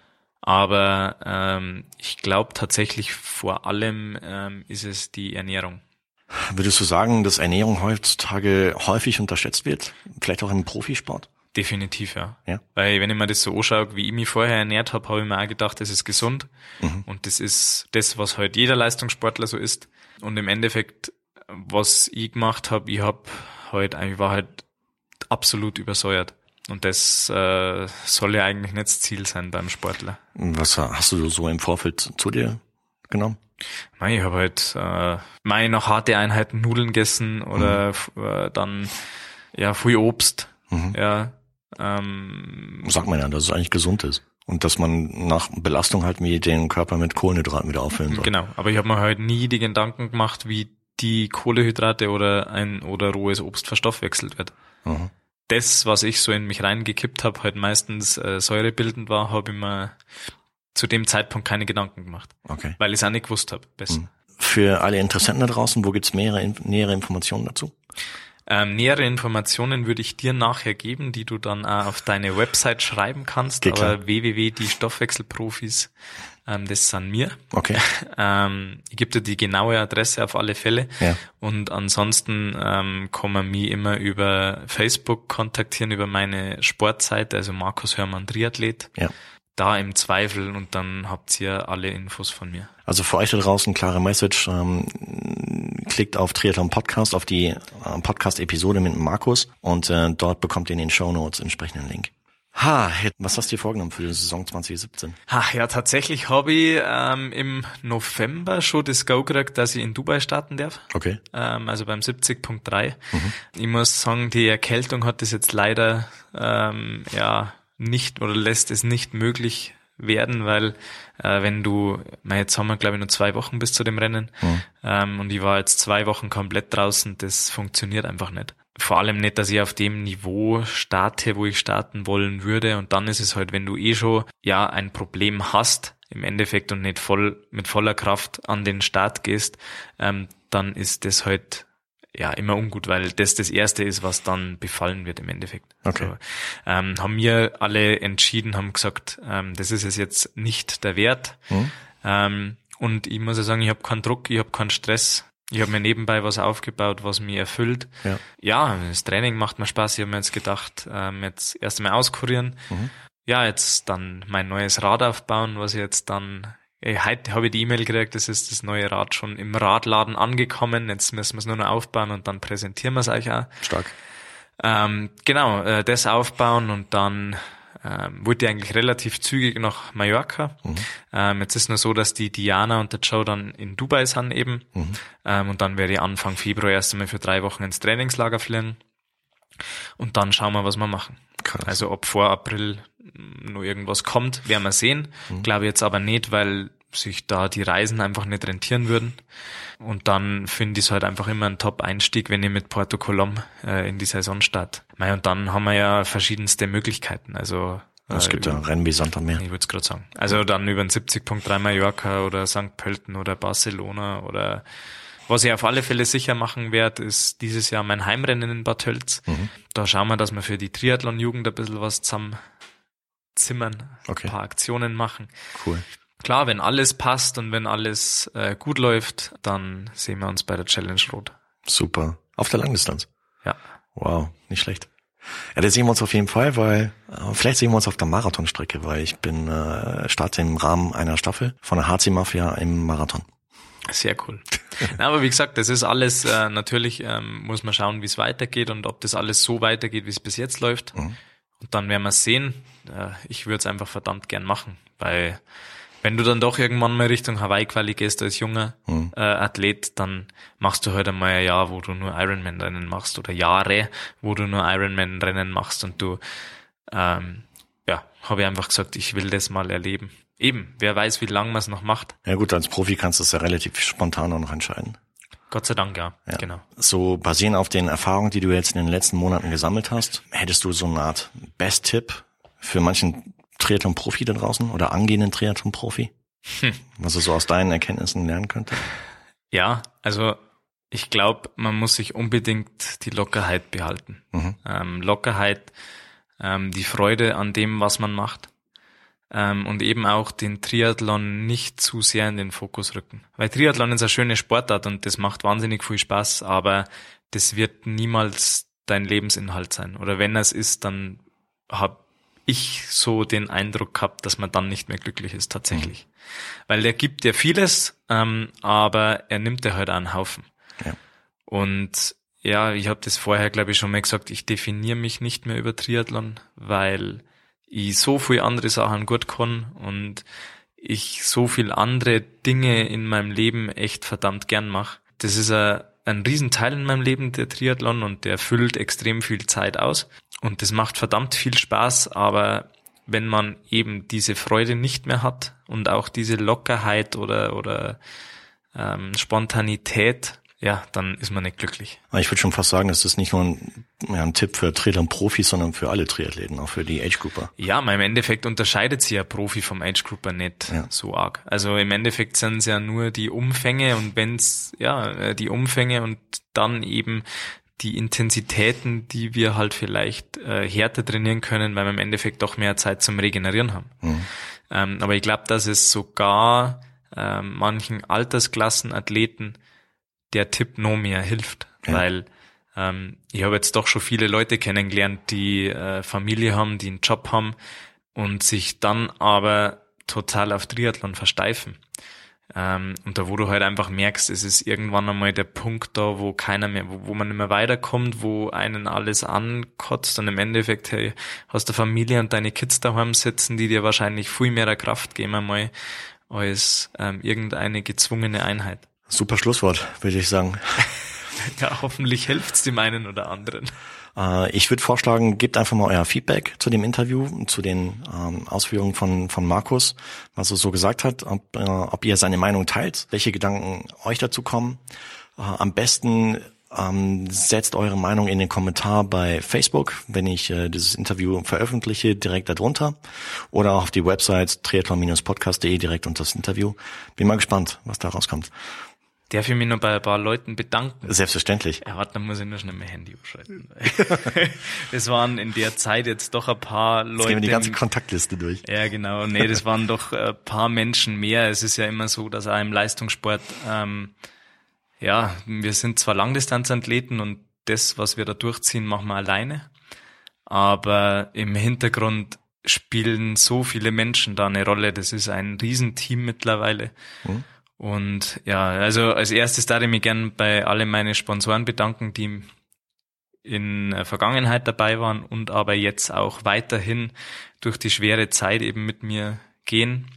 Aber ähm, ich glaube tatsächlich vor allem ähm, ist es die Ernährung. Würdest du sagen, dass Ernährung heutzutage häufig unterschätzt wird? Vielleicht auch im Profisport? Definitiv, ja. Ja. Weil wenn ich mir das so anschaue, wie ich mich vorher ernährt habe, habe ich mir auch gedacht, das ist gesund. Und das ist das, was halt jeder Leistungssportler so ist. Und im Endeffekt, was ich gemacht habe, ich habe halt, ich war halt absolut übersäuert. Und das äh, soll ja eigentlich nicht das Ziel sein beim Sportler. Was hast du so im Vorfeld zu dir genommen? Mei, Ich habe halt äh, mei noch harte Einheiten Nudeln gegessen oder f- äh, dann ja viel Obst. Ja. Ähm, Sagt man ja, dass es eigentlich gesund ist. Und dass man nach Belastung halt wie den Körper mit Kohlenhydraten wieder auffüllen soll. Genau, aber ich habe mir halt nie die Gedanken gemacht, wie die Kohlehydrate oder ein oder rohes Obst verstoffwechselt wird. Mhm. Das, was ich so in mich reingekippt habe, halt meistens äh, säurebildend war, habe ich mir zu dem Zeitpunkt keine Gedanken gemacht, Okay. weil ich es auch nicht gewusst habe. Besser. Für alle Interessenten da draußen, wo gibt's mehrere, nähere Informationen dazu? Ähm, nähere Informationen würde ich dir nachher geben, die du dann auch auf deine Website schreiben kannst. Geht aber www die Stoffwechselprofis, ähm, das sind mir. Okay. Ähm, ich gebe dir die genaue Adresse auf alle Fälle. Ja. Und ansonsten ähm, kann man mich immer über Facebook kontaktieren, über meine Sportseite, also Markus Hörmann Triathlet. Ja. Da im Zweifel und dann habt ihr alle Infos von mir. Also für euch da draußen klare Message. Ähm, klickt auf Triathlon Podcast, auf die äh, Podcast-Episode mit Markus und äh, dort bekommt ihr in den Show Notes entsprechenden Link. Ha, was hast du dir vorgenommen für die Saison 2017? Ach ja, tatsächlich habe ich ähm, im November schon das Go gekriegt, dass ich in Dubai starten darf. Okay. ähm, also beim 70.3. Ich muss sagen, die Erkältung hat es jetzt leider ähm, ja nicht oder lässt es nicht möglich werden, weil äh, wenn du, na, jetzt haben wir glaube ich nur zwei Wochen bis zu dem Rennen ähm, und ich war jetzt zwei Wochen komplett draußen, das funktioniert einfach nicht. Vor allem nicht, dass ich auf dem Niveau starte, wo ich starten wollen würde und dann ist es halt, wenn du eh schon ja ein Problem hast im Endeffekt und nicht voll mit voller Kraft an den Start gehst, ähm, dann ist das halt ja immer ungut, weil das das erste ist, was dann befallen wird im Endeffekt. Okay. Also, ähm, haben wir alle entschieden, haben gesagt, ähm, das ist es jetzt nicht der Wert. Ähm, und ich muss ja sagen, ich habe keinen Druck, ich habe keinen Stress. Ich habe mir nebenbei was aufgebaut, was mich erfüllt. Ja. ja, das Training macht mir Spaß. Ich habe mir jetzt gedacht, ähm, jetzt erst einmal auskurieren. Ja, jetzt dann mein neues Rad aufbauen, was ich jetzt dann Ey, heute habe ich die E-Mail gekriegt, das ist das neue Rad schon im Radladen angekommen. Jetzt müssen wir es nur noch aufbauen und dann präsentieren wir es euch auch. Stark. Ähm, genau, äh, das aufbauen und dann ähm, wollte eigentlich relativ zügig nach Mallorca. Mhm. Ähm, jetzt ist nur so, dass die Diana und der Joe dann in Dubai sind eben. Mhm. Ähm, und dann werde ich Anfang Februar erst einmal für drei Wochen ins Trainingslager fliegen. Und dann schauen wir, was wir machen. Krass. Also ob vor April nur irgendwas kommt, werden wir sehen. Mhm. Glaube jetzt aber nicht, weil sich da die Reisen einfach nicht rentieren würden. Und dann finde ich es halt einfach immer ein Top-Einstieg, wenn ich mit Porto Colom äh, in die Saison starte. Und dann haben wir ja verschiedenste Möglichkeiten. Also es gibt äh, ja Rennen wie Santa Meer. Ich würde es gerade sagen. Also dann über ein 70.3 Mallorca oder St. Pölten oder Barcelona oder was ich auf alle Fälle sicher machen werde, ist dieses Jahr mein Heimrennen in Bad Tölz. Mhm. Da schauen wir, dass wir für die Triathlon-Jugend ein bisschen was zusammen zimmern, okay. ein paar Aktionen machen. Cool. Klar, wenn alles passt und wenn alles äh, gut läuft, dann sehen wir uns bei der Challenge Rot. Super. Auf der Langdistanz? Ja. Wow, nicht schlecht. Ja, da sehen wir uns auf jeden Fall, weil äh, vielleicht sehen wir uns auf der Marathonstrecke, weil ich bin äh, starte im Rahmen einer Staffel von der HC Mafia im Marathon. Sehr cool. Na, aber wie gesagt, das ist alles, äh, natürlich ähm, muss man schauen, wie es weitergeht und ob das alles so weitergeht, wie es bis jetzt läuft. Mhm. Und dann werden wir sehen. Äh, ich würde es einfach verdammt gern machen, weil wenn du dann doch irgendwann mal Richtung Hawaii-Quali gehst als junger mhm. äh, Athlet, dann machst du halt einmal ein Jahr, wo du nur Ironman-Rennen machst oder Jahre, wo du nur Ironman-Rennen machst und du, ähm, ja, habe ich einfach gesagt, ich will das mal erleben. Eben, wer weiß, wie lange man es noch macht. Ja gut, als Profi kannst du es ja relativ spontan auch noch entscheiden. Gott sei Dank, ja. ja. Genau. So basierend auf den Erfahrungen, die du jetzt in den letzten Monaten gesammelt hast, hättest du so eine Art Best-Tipp für manchen Triathlon-Profi da draußen oder angehenden Triathlon-Profi? Hm. Was er so aus deinen Erkenntnissen lernen könnte? Ja, also ich glaube, man muss sich unbedingt die Lockerheit behalten. Mhm. Ähm, Lockerheit, ähm, die Freude an dem, was man macht. Ähm, und eben auch den Triathlon nicht zu sehr in den Fokus rücken. Weil Triathlon ist eine schöne Sportart und das macht wahnsinnig viel Spaß, aber das wird niemals dein Lebensinhalt sein. Oder wenn es ist, dann hab ich so den Eindruck gehabt, dass man dann nicht mehr glücklich ist tatsächlich. Mhm. Weil er gibt dir vieles, ähm, aber er nimmt dir halt einen Haufen. Ja. Und ja, ich habe das vorher, glaube ich, schon mal gesagt, ich definiere mich nicht mehr über Triathlon, weil ich so viel andere Sachen gut kann und ich so viel andere Dinge in meinem Leben echt verdammt gern mache. Das ist ein, ein Riesenteil in meinem Leben, der Triathlon, und der füllt extrem viel Zeit aus. Und das macht verdammt viel Spaß, aber wenn man eben diese Freude nicht mehr hat und auch diese Lockerheit oder, oder ähm, Spontanität, ja, dann ist man nicht glücklich. Ich würde schon fast sagen, es ist nicht nur ein, ja, ein Tipp für Triathlon-Profis, sondern für alle Triathleten, auch für die Age-Grouper. Ja, im Endeffekt unterscheidet sich ja Profi vom Age-Grouper nicht ja. so arg. Also im Endeffekt sind es ja nur die Umfänge und wenn's, ja, äh, die Umfänge und dann eben die Intensitäten, die wir halt vielleicht äh, härter trainieren können, weil wir im Endeffekt doch mehr Zeit zum Regenerieren haben. Mhm. Ähm, aber ich glaube, dass es sogar äh, manchen Altersklassenathleten der Tipp noch mehr hilft, ja. weil ähm, ich habe jetzt doch schon viele Leute kennengelernt, die äh, Familie haben, die einen Job haben und sich dann aber total auf Triathlon versteifen. Ähm, und da, wo du halt einfach merkst, es ist irgendwann einmal der Punkt da, wo keiner mehr, wo, wo man nicht mehr weiterkommt, wo einen alles ankotzt und im Endeffekt, hey, hast du Familie und deine Kids daheim sitzen, die dir wahrscheinlich viel mehr Kraft geben einmal als ähm, irgendeine gezwungene Einheit. Super Schlusswort, würde ich sagen. ja, hoffentlich hilft's dem einen oder anderen. Äh, ich würde vorschlagen, gebt einfach mal euer Feedback zu dem Interview, zu den ähm, Ausführungen von, von Markus, was er so gesagt hat, ob, äh, ob ihr seine Meinung teilt, welche Gedanken euch dazu kommen. Äh, am besten ähm, setzt eure Meinung in den Kommentar bei Facebook, wenn ich dieses Interview veröffentliche, direkt darunter. Oder auf die Website triathlon-podcast.de direkt unter das Interview. Bin mal gespannt, was da rauskommt. Darf ich mich noch bei ein paar Leuten bedanken? Selbstverständlich. Ja, warte, dann muss ich nur schnell mein Handy umschalten. das waren in der Zeit jetzt doch ein paar Leute. Jetzt gehen wir die ganze Kontaktliste durch. Ja, genau. Nee, das waren doch ein paar Menschen mehr. Es ist ja immer so, dass auch im Leistungssport, ähm, ja, wir sind zwar Langdistanzathleten und das, was wir da durchziehen, machen wir alleine. Aber im Hintergrund spielen so viele Menschen da eine Rolle. Das ist ein Riesenteam mittlerweile. Mhm und ja, also als erstes darf ich mich gern bei alle meine Sponsoren bedanken, die in der Vergangenheit dabei waren und aber jetzt auch weiterhin durch die schwere Zeit eben mit mir gehen.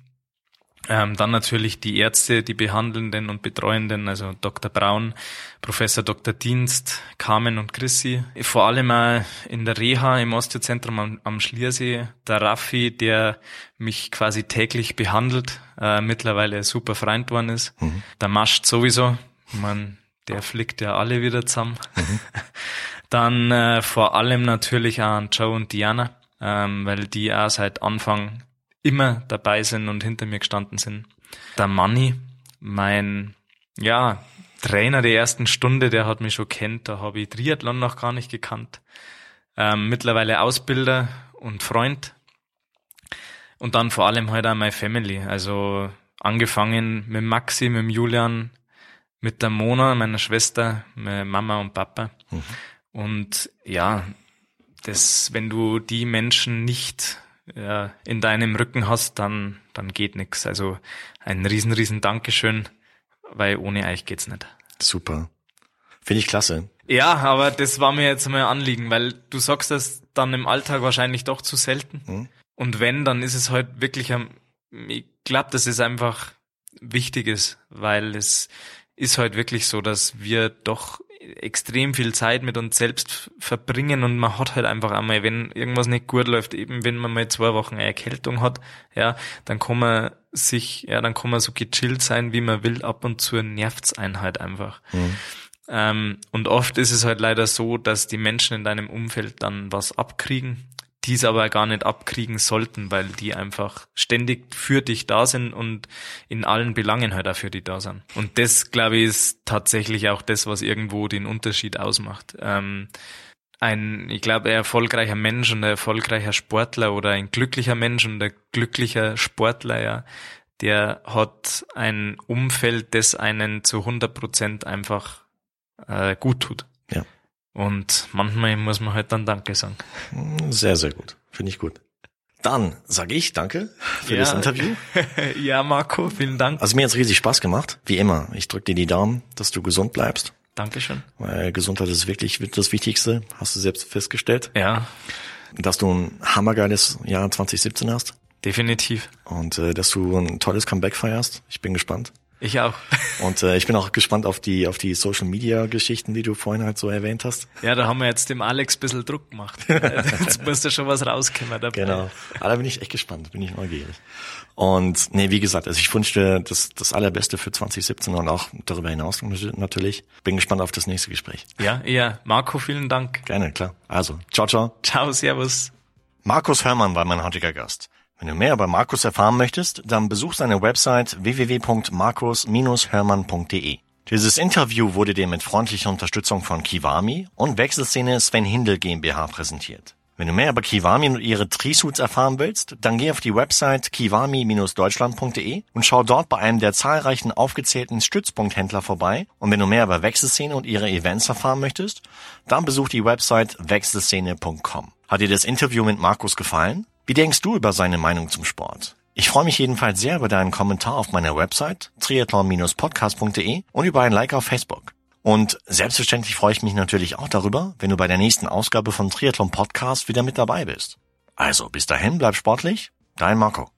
Ähm, dann natürlich die Ärzte, die Behandelnden und Betreuenden, also Dr. Braun, Professor Dr. Dienst, Carmen und Chrissy. Vor allem auch in der Reha im Osteozentrum am, am Schliersee, der Raffi, der mich quasi täglich behandelt, äh, mittlerweile super Freund worden ist. Mhm. Der Mascht sowieso, man, der flickt ja alle wieder zusammen. Mhm. Dann äh, vor allem natürlich auch an Joe und Diana, ähm, weil die auch seit Anfang immer dabei sind und hinter mir gestanden sind. Der Manni, mein, ja, Trainer der ersten Stunde, der hat mich schon kennt, da habe ich Triathlon noch gar nicht gekannt. Ähm, mittlerweile Ausbilder und Freund. Und dann vor allem halt auch meine Family. Also angefangen mit Maxi, mit Julian, mit der Mona, meiner Schwester, mit Mama und Papa. Mhm. Und ja, das, wenn du die Menschen nicht ja, in deinem Rücken hast, dann, dann geht nix. Also ein riesen, riesen Dankeschön, weil ohne euch geht's nicht. Super. Finde ich klasse. Ja, aber das war mir jetzt mal Anliegen, weil du sagst das dann im Alltag wahrscheinlich doch zu selten. Mhm. Und wenn, dann ist es halt wirklich, ich glaube, dass es einfach wichtig ist, weil es ist halt wirklich so, dass wir doch extrem viel Zeit mit uns selbst verbringen und man hat halt einfach einmal, wenn irgendwas nicht gut läuft, eben wenn man mal zwei Wochen eine Erkältung hat, ja, dann kann man sich, ja, dann kann man so gechillt sein, wie man will, ab und zu nervt's einen halt einfach. Mhm. Ähm, und oft ist es halt leider so, dass die Menschen in deinem Umfeld dann was abkriegen die es aber gar nicht abkriegen sollten, weil die einfach ständig für dich da sind und in allen Belangen halt auch für die da sind. Und das, glaube ich, ist tatsächlich auch das, was irgendwo den Unterschied ausmacht. Ähm, ein, ich glaube, ein erfolgreicher Mensch und ein erfolgreicher Sportler oder ein glücklicher Mensch und ein glücklicher Sportler, ja, der hat ein Umfeld, das einen zu 100 Prozent einfach äh, gut tut. Und manchmal muss man halt dann Danke sagen. Sehr, sehr gut. Finde ich gut. Dann sage ich Danke für ja. das Interview. ja, Marco, vielen Dank. Also mir hat's riesig Spaß gemacht, wie immer. Ich drücke dir die Daumen, dass du gesund bleibst. Dankeschön. Weil Gesundheit ist wirklich das Wichtigste, hast du selbst festgestellt. Ja. Dass du ein hammergeiles Jahr 2017 hast. Definitiv. Und äh, dass du ein tolles Comeback feierst. Ich bin gespannt. Ich auch. Und äh, ich bin auch gespannt auf die auf die Social Media Geschichten, die du vorhin halt so erwähnt hast. Ja, da haben wir jetzt dem Alex ein bisschen Druck gemacht. jetzt müsste schon was rauskommen dabei. Genau. Aber da bin ich echt gespannt, bin ich neugierig. Und nee, wie gesagt, also ich wünsche das das allerbeste für 2017 und auch darüber hinaus natürlich. Bin gespannt auf das nächste Gespräch. Ja, ja, Marco, vielen Dank. Gerne, klar. Also, ciao, ciao. Ciao, servus. Markus Hörmann war mein heutiger Gast. Wenn du mehr über Markus erfahren möchtest, dann besuch seine Website www.markus-hörmann.de. Dieses Interview wurde dir mit freundlicher Unterstützung von Kiwami und Wechselszene Sven Hindel GmbH präsentiert. Wenn du mehr über Kiwami und ihre Trisuits erfahren willst, dann geh auf die Website kiwami-deutschland.de und schau dort bei einem der zahlreichen aufgezählten Stützpunkthändler vorbei. Und wenn du mehr über Wechselszene und ihre Events erfahren möchtest, dann besuch die Website wechselszene.com. Hat dir das Interview mit Markus gefallen? Wie denkst du über seine Meinung zum Sport? Ich freue mich jedenfalls sehr über deinen Kommentar auf meiner Website triathlon-podcast.de und über ein Like auf Facebook. Und selbstverständlich freue ich mich natürlich auch darüber, wenn du bei der nächsten Ausgabe von Triathlon Podcast wieder mit dabei bist. Also bis dahin, bleib sportlich, dein Marco.